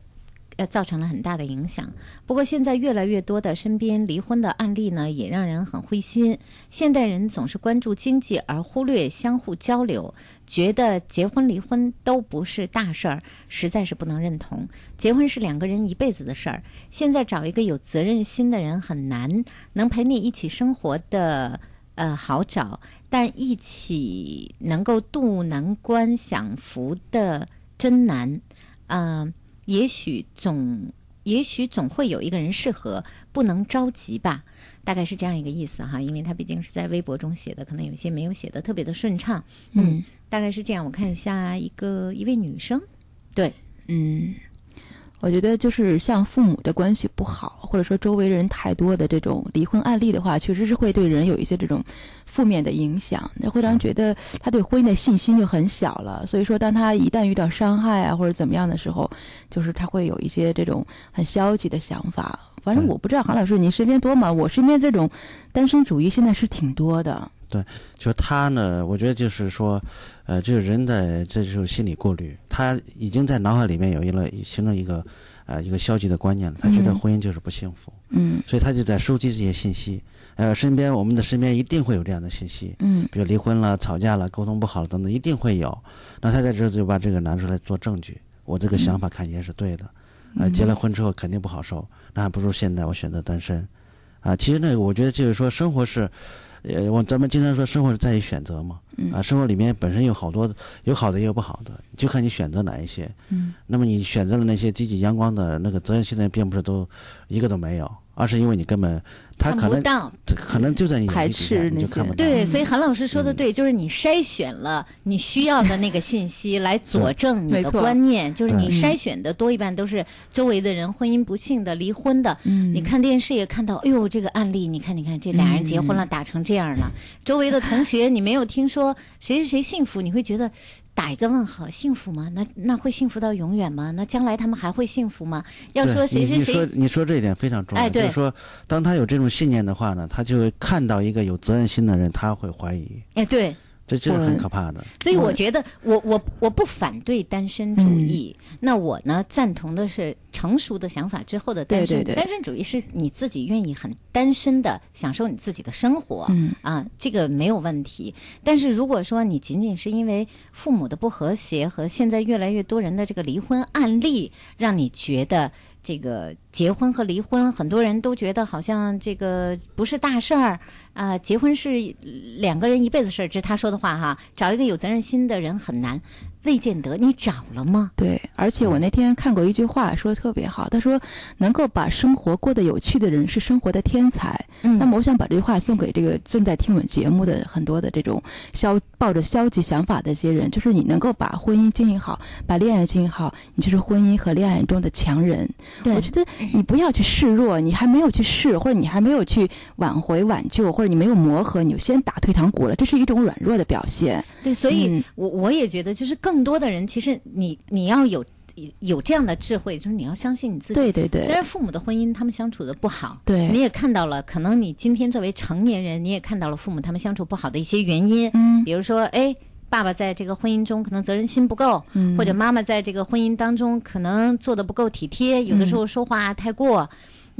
呃，造成了很大的影响。不过，现在越来越多的身边离婚的案例呢，也让人很灰心。现代人总是关注经济，而忽略相互交流，觉得结婚离婚都不是大事儿，实在是不能认同。结婚是两个人一辈子的事儿，现在找一个有责任心的人很难，能陪你一起生活的呃好找，但一起能够渡难关享福的真难。嗯、也许总也许总会有一个人适合，不能着急吧。大概是这样一个意思哈，因为他毕竟是在微博中写的，可能有些没有写的特别的顺畅。嗯大概是这样。我看一下一个一位女生，对，嗯，我觉得就是像父母的关系不好，或者说周围人太多的这种离婚案例的话，确实是会对人有一些这种负面的影响，那会让人觉得他对婚姻的信心就很小了。所以说，当他一旦遇到伤害啊或者怎么样的时候，就是他会有一些这种很消极的想法。反正我不知道韩老师您身边多吗？我身边这种单身主义现在是挺多的。就是他呢，我觉得就是说，呃，这个人的这就是心理过滤，他已经在脑海里面有一了形成一个呃一个消极的观念了，他觉得嗯婚姻就是不幸福，嗯所以他就在收集这些信息。呃，身边我们的身边一定会有这样的信息，嗯比如离婚了、吵架了、沟通不好了等等，一定会有。那他在这就把这个拿出来做证据，我这个想法看起来是对的。呃，结了婚之后肯定不好受，那还不如现在我选择单身。啊，其实呢，我觉得就是说，生活是，呃，我咱们经常说生活是在于选择嘛，嗯啊，生活里面本身有好多有好的也有不好的，就看你选择哪一些。嗯，那么你选择了那些积极阳光的那个责任心的人，并不是都一个都没有，而是因为你根本他看可能不到。可能就在你眼排皮底下斥那些你就看不到。对，嗯所以韩老师说的对，就是你筛选了你需要的那个信息来佐证你的观念，就是你筛选的多一半都是周围的人婚姻不幸的、离婚的。嗯你看电视也看到，哎呦，这个案例，你看，你看，这俩人结婚了，打成这样了。周围的同学，你没有听说谁谁谁幸福，你会觉得打一个问号，幸福吗？那那会幸福到永远吗？那将来他们还会幸福吗？要说谁谁你你说谁，你说这一点非常重要，哎对就是说，当他有这种信念的话呢，他就会看到一个有责任心的人，他会怀疑，哎，对，这这是很可怕的。所以我觉得我我我不反对单身主义，那我呢赞同的是成熟的想法之后的单身。对对对单身主义是你自己愿意很单身的享受你自己的生活，嗯啊，这个没有问题。但是如果说你仅仅是因为父母的不和谐和现在越来越多人的这个离婚案例，让你觉得。这个结婚和离婚，很多人都觉得好像这个不是大事儿啊、结婚是两个人一辈子事儿，这是他说的话哈。找一个有责任心的人很难，未见得你找了吗？对，而且我那天看过一句话，说的特别好。他说，能够把生活过得有趣的人是生活的天才。嗯那么，我想把这句话送给这个正在听我们节目的很多的这种消抱着消极想法的一些人，就是你能够把婚姻经营好，把恋爱经营好，你就是婚姻和恋爱中的强人。对我觉得你不要去示弱，你还没有去试，或者你还没有去挽回挽救，或者你没有磨合，你就先打退堂鼓了，这是一种软弱的表现。对，所以嗯我我也觉得，就是更多的人，其实你你要有有这样的智慧，就是你要相信你自己。对对对虽然父母的婚姻他们相处的不好，对你也看到了，可能你今天作为成年人，你也看到了父母他们相处不好的一些原因，嗯比如说，哎。爸爸在这个婚姻中可能责任心不够，嗯或者妈妈在这个婚姻当中可能做的不够体贴，有的时候说话太过，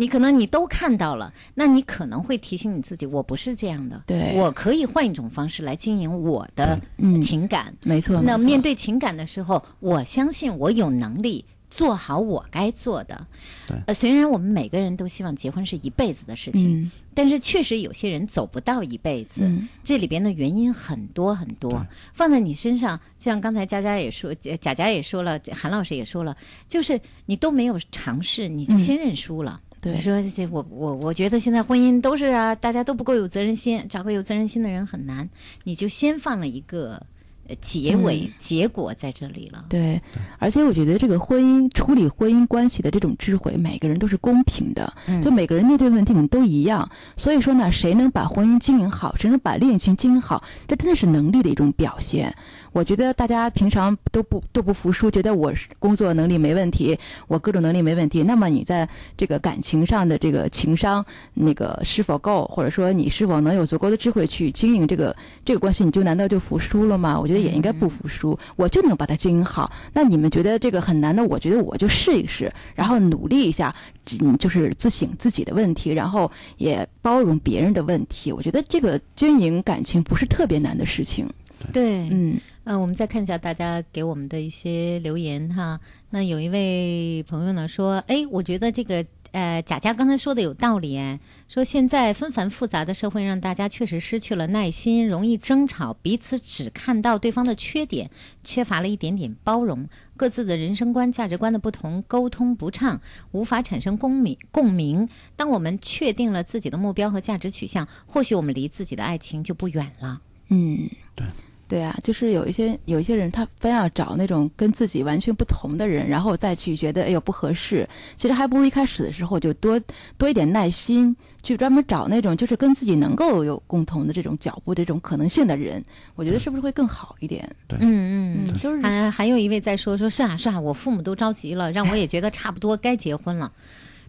你可能你都看到了，那你可能会提醒你自己，我不是这样的，对我可以换一种方式来经营我的嗯情感。没错。那面对情感的时候，我相信我有能力做好我该做的。对呃，虽然我们每个人都希望结婚是一辈子的事情，嗯但是确实有些人走不到一辈子，嗯这里边的原因很多很多。放在你身上，就像刚才佳佳也说，呃贾佳也说了，韩老师也说了，就是你都没有尝试，你就先认输了。嗯对你说这我我我觉得现在婚姻都是啊，大家都不够有责任心，找个有责任心的人很难，你就先放了一个呃结尾、嗯结果在这里了。对，而且我觉得这个婚姻处理婚姻关系的这种智慧，每个人都是公平的，嗯就每个人面对问题你都一样。所以说呢，谁能把婚姻经营好，谁能把恋情经营好，这真的是能力的一种表现。我觉得大家平常都不都不服输，觉得我是工作能力没问题，我各种能力没问题。那么你在这个感情上的这个情商那个是否够，或者说你是否能有足够的智慧去经营这个这个关系，你就难道就服输了吗？我觉得也应该不服输，我就能把它经营好。那你们觉得这个很难的，我觉得我就试一试，然后努力一下，嗯，就是自省自己的问题，然后也包容别人的问题。我觉得这个经营感情不是特别难的事情。对，嗯呃，我们再看一下大家给我们的一些留言哈。那有一位朋友呢说，哎，我觉得这个呃贾佳刚才说的有道理哎，说现在纷繁复杂的社会让大家确实失去了耐心，容易争吵，彼此只看到对方的缺点，缺乏了一点点包容，各自的人生观、价值观的不同，沟通不畅，无法产生共鸣。共鸣。当我们确定了自己的目标和价值取向，或许我们离自己的爱情就不远了。嗯，对。对啊，就是有一些有一些人，他非要找那种跟自己完全不同的人，然后再去觉得哎呦不合适。其实还不如一开始的时候就多多一点耐心，去专门找那种就是跟自己能够有共同的这种脚步、这种可能性的人。我觉得是不是会更好一点？对，嗯嗯嗯，就是还还有一位在说，说是啊是啊，我父母都着急了，让我也觉得差不多该结婚了。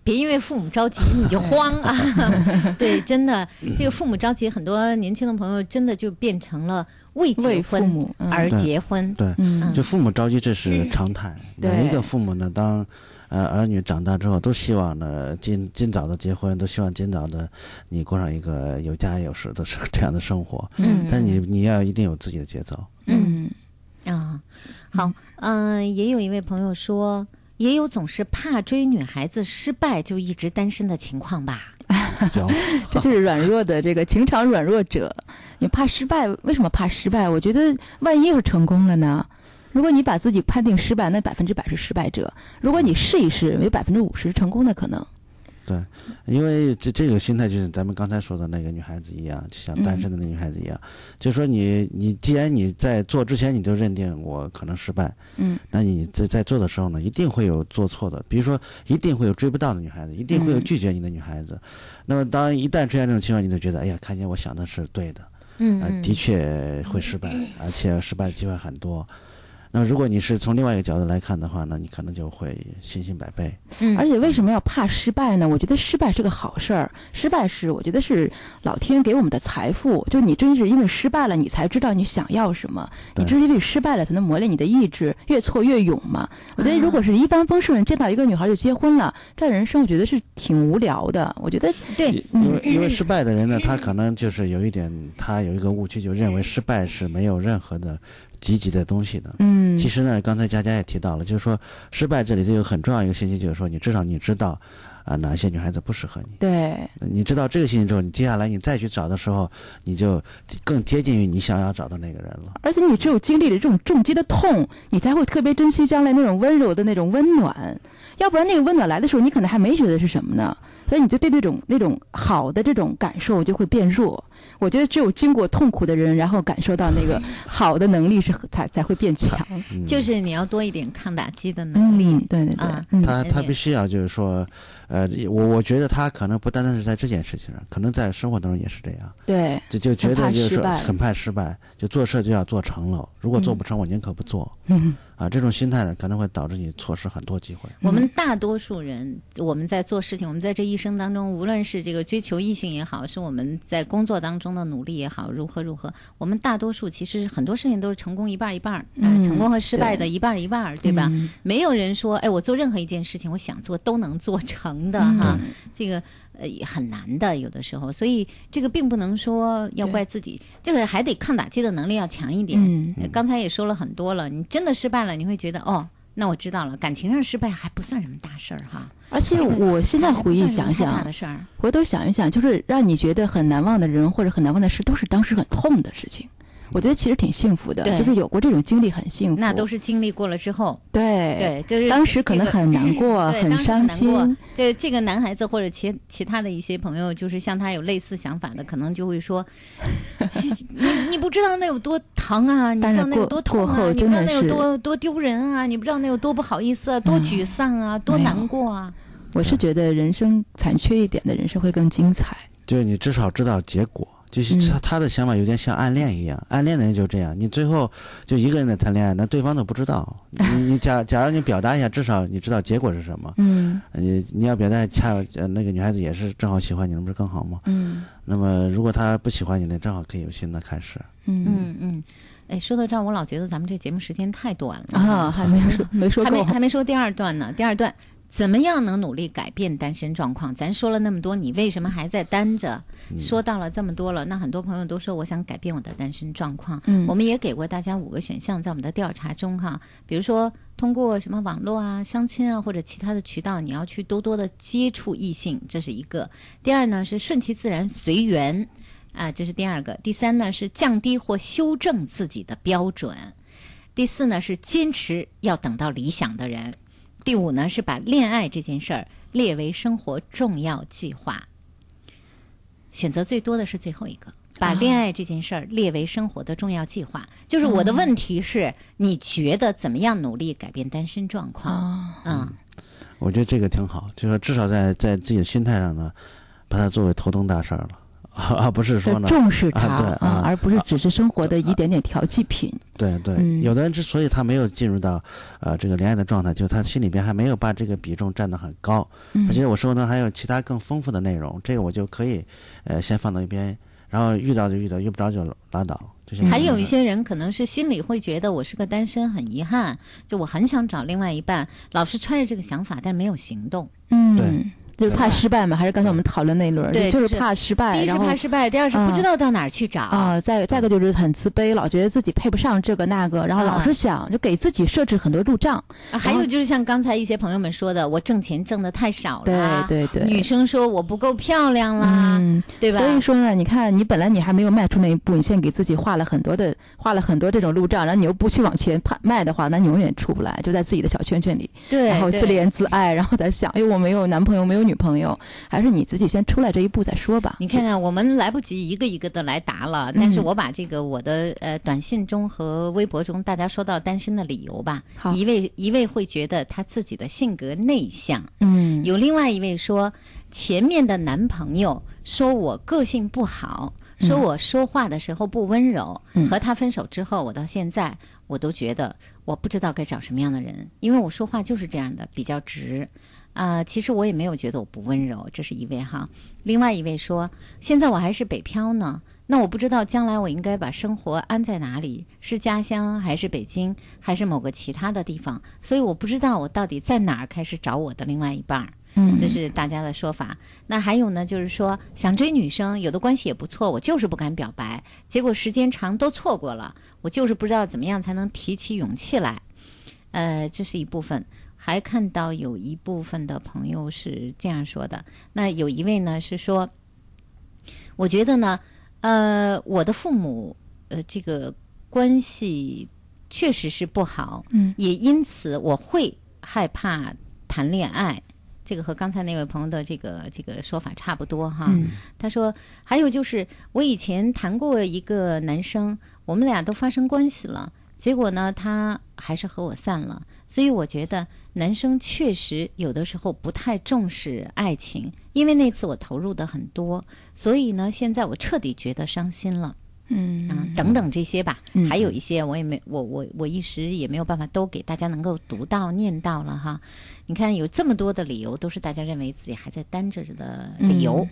别因为父母着急你就慌啊！对，真的，这个父母着急，很多年轻的朋友真的就变成了为父婚母嗯而结婚。对，嗯就父母着急这是常态。每一个父母呢，当呃儿女长大之后，都希望呢尽尽早的结婚，都希望尽早的你过上一个有家有室的生这样的生活。嗯但你你要一定有自己的节奏。嗯啊，好，嗯、也有一位朋友说，也有总是怕追女孩子失败就一直单身的情况吧。这就是软弱的这个情场软弱者。你怕失败，为什么怕失败？我觉得万一要是成功了呢？如果你把自己判定失败，那百分之百是失败者；如果你试一试，有百分之五十成功的可能。对，因为这这个心态就是咱们刚才说的那个女孩子一样，就像单身的那女孩子一样，就是说你你既然你在做之前你就认定我可能失败，嗯，那你在在做的时候呢，一定会有做错的，比如说一定会有追不到的女孩子，一定会有拒绝你的女孩子。那么当一旦出现这种情况，你就觉得哎呀，看见我想的是对的，嗯啊、的确会失败，而且失败的机会很多。那如果你是从另外一个角度来看的话，呢你可能就会信心百倍。嗯而且为什么要怕失败呢？我觉得失败是个好事儿，失败是我觉得是老天给我们的财富。就你真是因为失败了，你才知道你想要什么。你对正是因为失败了，才能磨练你的意志，越挫越勇嘛。我觉得如果是一帆风顺，见到一个女孩就结婚了，这人生我觉得是挺无聊的。我觉得对，因为因为失败的人呢，他可能就是有一点，他有一个误区，就认为失败是没有任何的积极的东西的。嗯其实呢，刚才佳佳也提到了，就是说失败这里头有很重要一个信息，就是说你至少你知道啊、哪些女孩子不适合你。对，你知道这个信息之后，你接下来你再去找的时候，你就更接近于你想要找的那个人了。而且你只有经历了这种重击的痛，你才会特别珍惜将来那种温柔的那种温暖。要不然那个温暖来的时候，你可能还没觉得是什么呢，所以你就对那种那种好的这种感受就会变弱。我觉得只有经过痛苦的人，然后感受到那个 好的能力是才才会变强。嗯、就是你要多一点抗打击的能力。嗯，对对对，他他必须要就是说，呃，我我觉得他可能不单单是在这件事情上，可能在生活当中也是这样。对，就就觉得就是说很怕失败，就做事就要做成了。如果做不成，我宁可不做。嗯啊，这种心态呢，可能会导致你错失很多机会。我们大多数人，我们在做事情，我们在这一生当中，无论是这个追求异性也好，是我们在工作当中的努力也好，如何如何，我们大多数其实很多事情都是成功一半儿一半儿，成功和失败的一半儿一半儿，对吧？嗯。没有人说，哎，我做任何一件事情，我想做都能做成的嗯。哈，这个呃也很难的，有的时候，所以这个并不能说要怪自己，就是还得抗打击的能力要强一点。嗯呃刚才也说了很多了，你真的失败了，你会觉得哦，那我知道了，感情上失败还不算什么大事儿哈。而且我现在回忆想想回头想一想，就是让你觉得很难忘的人或者很难忘的事，都是当时很痛的事情。我觉得其实挺幸福的，对就是有过这种经历很幸福。那都是经历过了之后，对对，就是当时可能很难过，对，当时伤心。。这这个男孩子或者其其他的一些朋友，就是像他有类似想法的，可能就会说：“你你不知道那有多疼啊，你不知道那有多痛啊，你不知道那有真的是多多丢人啊，你不知道那有多不好意思啊，多沮丧啊，多难过啊。我是觉得人生残缺一点的人生会更精彩。就是你至少知道结果。就是嗯他他的想法有点像暗恋一样，暗恋的人就这样，你最后就一个人在谈恋爱，那对方都不知道。你你假 假如你表达一下，至少你知道结果是什么。嗯你你要表达恰呃那个女孩子也是正好喜欢你，那不是更好吗？嗯那么如果她不喜欢你呢，正好可以有新的开始。嗯嗯嗯，哎，说到这儿，我老觉得咱们这节目时间太短了啊，还没说 没说还没。还没说第二段呢。第二段怎么样能努力改变单身状况？咱说了那么多，你为什么还在单着？说到了这么多了，那很多朋友都说我想改变我的单身状况。嗯我们也给过大家五个选项，在我们的调查中哈，比如说通过什么网络啊、相亲啊或者其他的渠道，你要去多多的接触异性，这是一个。第二呢是顺其自然、随缘。啊，这是第二个。第三呢是降低或修正自己的标准。第四呢是坚持要等到理想的人。第五呢是把恋爱这件事儿列为生活重要计划。选择最多的是最后一个，把恋爱这件事儿列为生活的重要计划。就是我的问题是，你觉得怎么样努力改变单身状况？啊，嗯，我觉得这个挺好，就是至少在在自己的心态上呢，把它作为头等大事儿了，而不是说呢，重视它啊对啊而不是只是生活的一点点调剂品。对对，嗯有的人之所以他没有进入到呃这个恋爱的状态，就是他心里边还没有把这个比重占得很高，嗯他觉得我生活中还有其他更丰富的内容，这个我就可以呃先放到一边，然后遇到就遇到，遇不着就拉倒。就像还有一些人可能是心里会觉得我是个单身，很遗憾，就我很想找另外一半，老是揣着这个想法，但是没有行动。嗯，对就是怕失败嘛？还是刚才我们讨论那一轮儿，对就是是怕失败，第一是怕失败，第二是不知嗯道到哪儿去找。啊，再再个就是很自卑，老觉得自己配不上这个那个，然后老啊是想就给自己设置很多路障。啊还有就是像刚才一些朋友们说的，我挣钱挣的太少对了。对对对，女生说我不够漂亮啦，嗯，对吧？所以说呢，你看你本来你还没有迈出那一步，你现在给自己画了很多的画了很多这种路障，然后你又不去往前爬迈的话，那你永远出不来，就在自己的小圈圈里，对，然后自怜自爱，然后在想，哎，我没有男朋友，没有女朋友，还是你自己先出来这一步再说吧。你看看，我们来不及一个一个的来答了，但是嗯我把这个我的呃短信中和微博中大家说到单身的理由吧，好。一位一位会觉得他自己的性格内向，嗯，有另外一位说前面的男朋友说我个性不好，说我说话的时候不温柔，嗯。和他分手之后，我到现在我都觉得我不知道该找什么样的人，因为我说话就是这样的，比较直。啊、其实我也没有觉得我不温柔，这是一位哈。另外一位说，现在我还是北漂呢，那我不知道将来我应该把生活安在哪里，是家乡还是北京，还是某个其他的地方？所以我不知道我到底在哪儿开始找我的另外一半儿。嗯这是大家的说法。那还有呢，就是说想追女生，有的关系也不错，我就是不敢表白，结果时间长都错过了，我就是不知道怎么样才能提起勇气来。呃，这是一部分。还看到有一部分的朋友是这样说的，那有一位呢是说，我觉得呢，呃，我的父母呃这个关系确实是不好，嗯也因此我会害怕谈恋爱。这个和刚才那位朋友的这个这个说法差不多哈。嗯他说，还有就是我以前谈过一个男生，我们俩都发生关系了，结果呢，他还是和我散了。所以我觉得男生确实有的时候不太重视爱情，因为那次我投入的很多，所以呢，现在我彻底觉得伤心了。嗯啊，等等这些吧，嗯还有一些我也没我我我一时也没有办法都给大家能够读到念到了哈。你看有这么多的理由，都是大家认为自己还在单着的理由。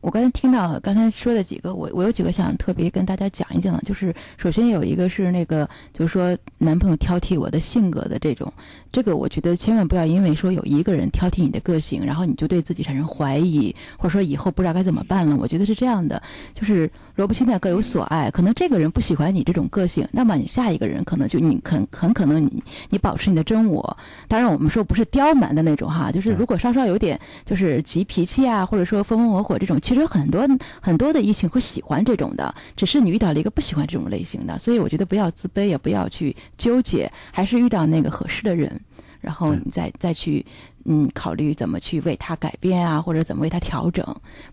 我刚才听到刚才说的几个，我我有几个想特别跟大家讲一讲的，就是首先有一个是那个，就是说男朋友挑剔我的性格的这种，这个我觉得千万不要因为说有一个人挑剔你的个性，然后你就对自己产生怀疑，或者说以后不知道该怎么办了。我觉得是这样的，就是萝卜青菜各有所爱，可能这个人不喜欢你这种个性，那么你下一个人可能就你很很可能你你保持你的真我，当然我们说不是刁蛮的那种哈，就是如果稍稍有点就是急脾气啊，或者说风风火火这种，其实很多很多的异性会喜欢这种的，只是你遇到了一个不喜欢这种类型的，所以我觉得不要自卑，也不要去纠结，还是遇到那个合适的人，然后你再再去嗯考虑怎么去为他改变啊，或者怎么为他调整，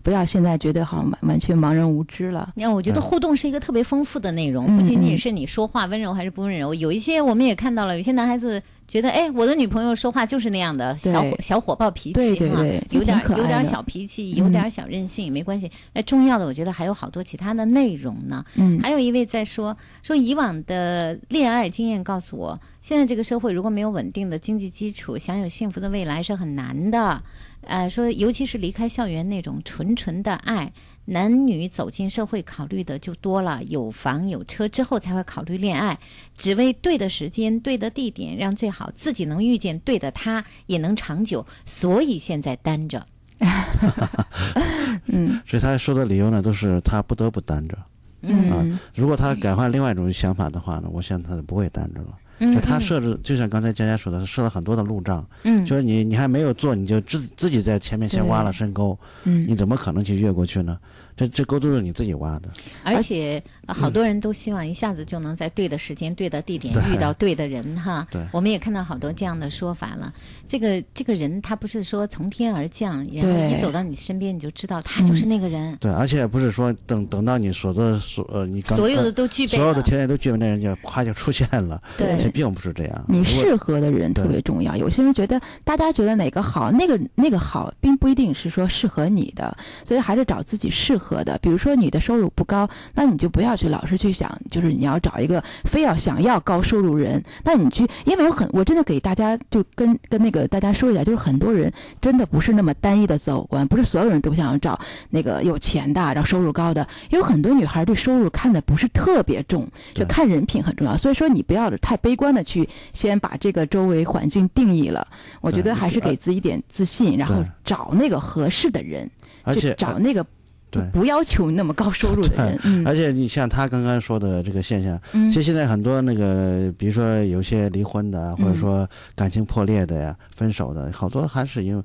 不要现在觉得好像完完全茫然无知了。你看，我觉得互动是一个特别丰富的内容，嗯不仅嗯仅是你说话温柔还是不温柔，有一些我们也看到了，有些男孩子觉得，哎，我的女朋友说话就是那样的小火小火爆脾气对对哈对有点有点的小脾气，有点小任性也没关系。那重要的，我觉得还有好多其他的内容呢。嗯还有一位在说说以往的恋爱经验告诉我，现在这个社会如果没有稳定的经济基础，想有幸福的未来是很难的。呃，说尤其是离开校园那种纯纯的爱，男女走进社会考虑的就多了，有房有车之后才会考虑恋爱，只为对的时间、对的地点，让最好自己能遇见对的他，也能长久。所以现在单着。嗯所以他说的理由呢，都是他不得不单着。嗯如果他改换另外一种想法的话呢，我想他就不会单着了。嗯就他设置，就像刚才佳佳说的，设了很多的路障，嗯。就是你你还没有做，你就自自己在前面先挖了深沟，嗯。你怎么可能去越过去呢？这这沟都是你自己挖的。而且呃好多人都希望一下子就能在对的时间、对的地点遇到对的人哈对。我们也看到好多这样的说法了。这个这个人他不是说从天而降，然后对一走到你身边你就知道他就是那个人，对，而且不是说等等到你所的所呃你刚所有的都具备所有的。条件都具备，那人就夸就出现了。对其实并不是这样。你适合的人特别重要。有些人觉得，大家觉得哪个好，那个那个好，并不一定是说适合你的，所以还是找自己适合的。比如说你的收入不高，那你就不要去老是去想，就是你要找一个非要想要高收入人，那你去，因为有很，我真的给大家就跟跟那个大家说一下，就是很多人真的不是那么单一的择偶观，不是所有人都想要找那个有钱的，然后收入高的，有很多女孩对收入看的不是特别重，就看人品很重要。所以说你不要太悲悲观的去先把这个周围环境定义了。我觉得还是给自己一点自信，然后找那个合适的人，就而且找那个不对。不要求那么高收入的人。嗯。而且你像他刚刚说的这个现象，嗯。其实现在很多那个，比如说有些离婚的啊，或者嗯。说感情破裂的呀、分手的，好多还是因为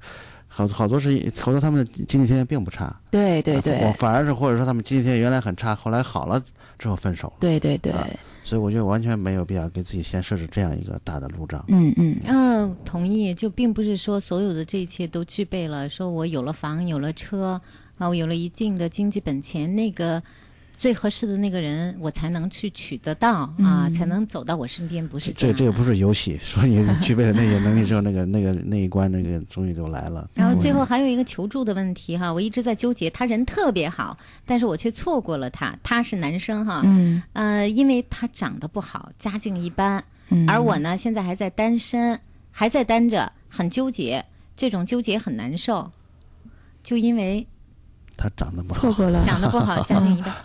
好好多是好多他们的经济条件并不差，对对我对反而是或者说他们经济条件原来很差，后来好了之后分手了，对对对，啊所以我觉得完全没有必要给自己先设置这样一个大的路障。嗯嗯。嗯，同意。就并不是说所有的这一切都具备了，说我有了房，有了车，啊，我有了一定的经济本钱，那个最合适的那个人，我才能去取得到啊，嗯才能走到我身边，不是这这个不是游戏，说你具备了那些能力之后，那个那个那一关那个终于就来了。然后最后还有一个求助的问题哈，我一直在纠结，他人特别好，但是我却错过了他。他是男生哈，嗯呃，因为他长得不好，家境一般，嗯，而我呢现在还在单身，还在单着，很纠结，这种纠结很难受，就因为他长得不好，错过了，长得不好，家境一般。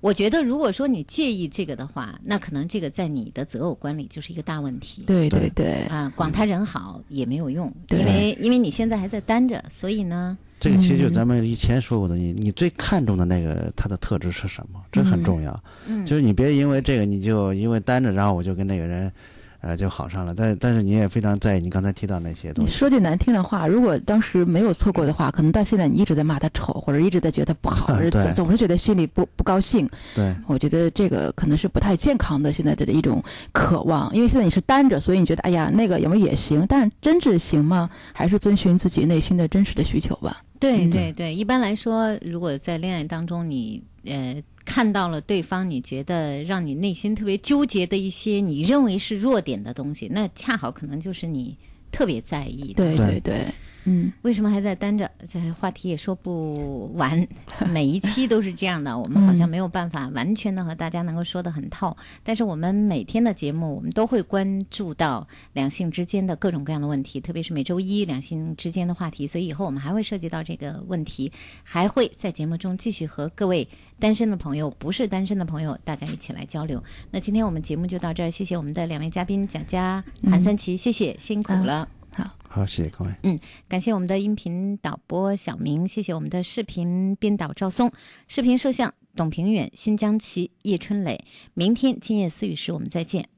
我觉得，如果说你介意这个的话，那可能这个在你的择偶观里就是一个大问题。对对对对，啊，光他人好也没有用，因为因为你现在还在单着，所以呢，这个其实就咱们以前说过的，你你最看重的那个他的特质是什么？这很重要。嗯，就是你别因为这个你就因为单着，然后我就跟那个人，呃，就好上了。但但是你也非常在意你刚才提到那些东西。说句难听的话，如果当时没有错过的话，可能到现在你一直在骂他丑，或者一直在觉得他不好，或者总总是觉得心里不不高兴。对我觉得这个可能是不太健康的现在的一种渴望，因为现在你是单着，所以你觉得哎呀那个有没有也行，但是真是行吗？还是遵循自己内心的真实的需求吧。对嗯对对，一般来说，如果在恋爱当中你呃看到了对方你觉得让你内心特别纠结的一些你认为是弱点的东西，那恰好可能就是你特别在意的。对对对，嗯为什么还在单着？这话题也说不完，每一期都是这样的。我们好像没有办法完全的和大家能够说得很透，但是我们每天的节目，我们都会关注到两性之间的各种各样的问题，特别是每周一两性之间的话题。所以以后我们还会涉及到这个问题，还会在节目中继续和各位单身的朋友、不是单身的朋友，大家一起来交流。那今天我们节目就到这儿，谢谢我们的两位嘉宾贾佳、韩三奇，谢谢，辛苦了。好，好谢谢各位。嗯感谢我们的音频导播小明，谢谢我们的视频编导赵松，视频摄像董平远、新疆旗、叶春磊。明天今夜思雨时我们再见。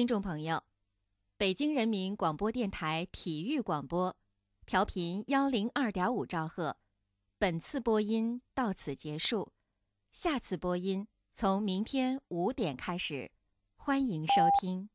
听众朋友，北京人民广播电台体育广播，调频幺零二点五兆赫。本次播音到此结束，下次播音从明天五点开始，欢迎收听。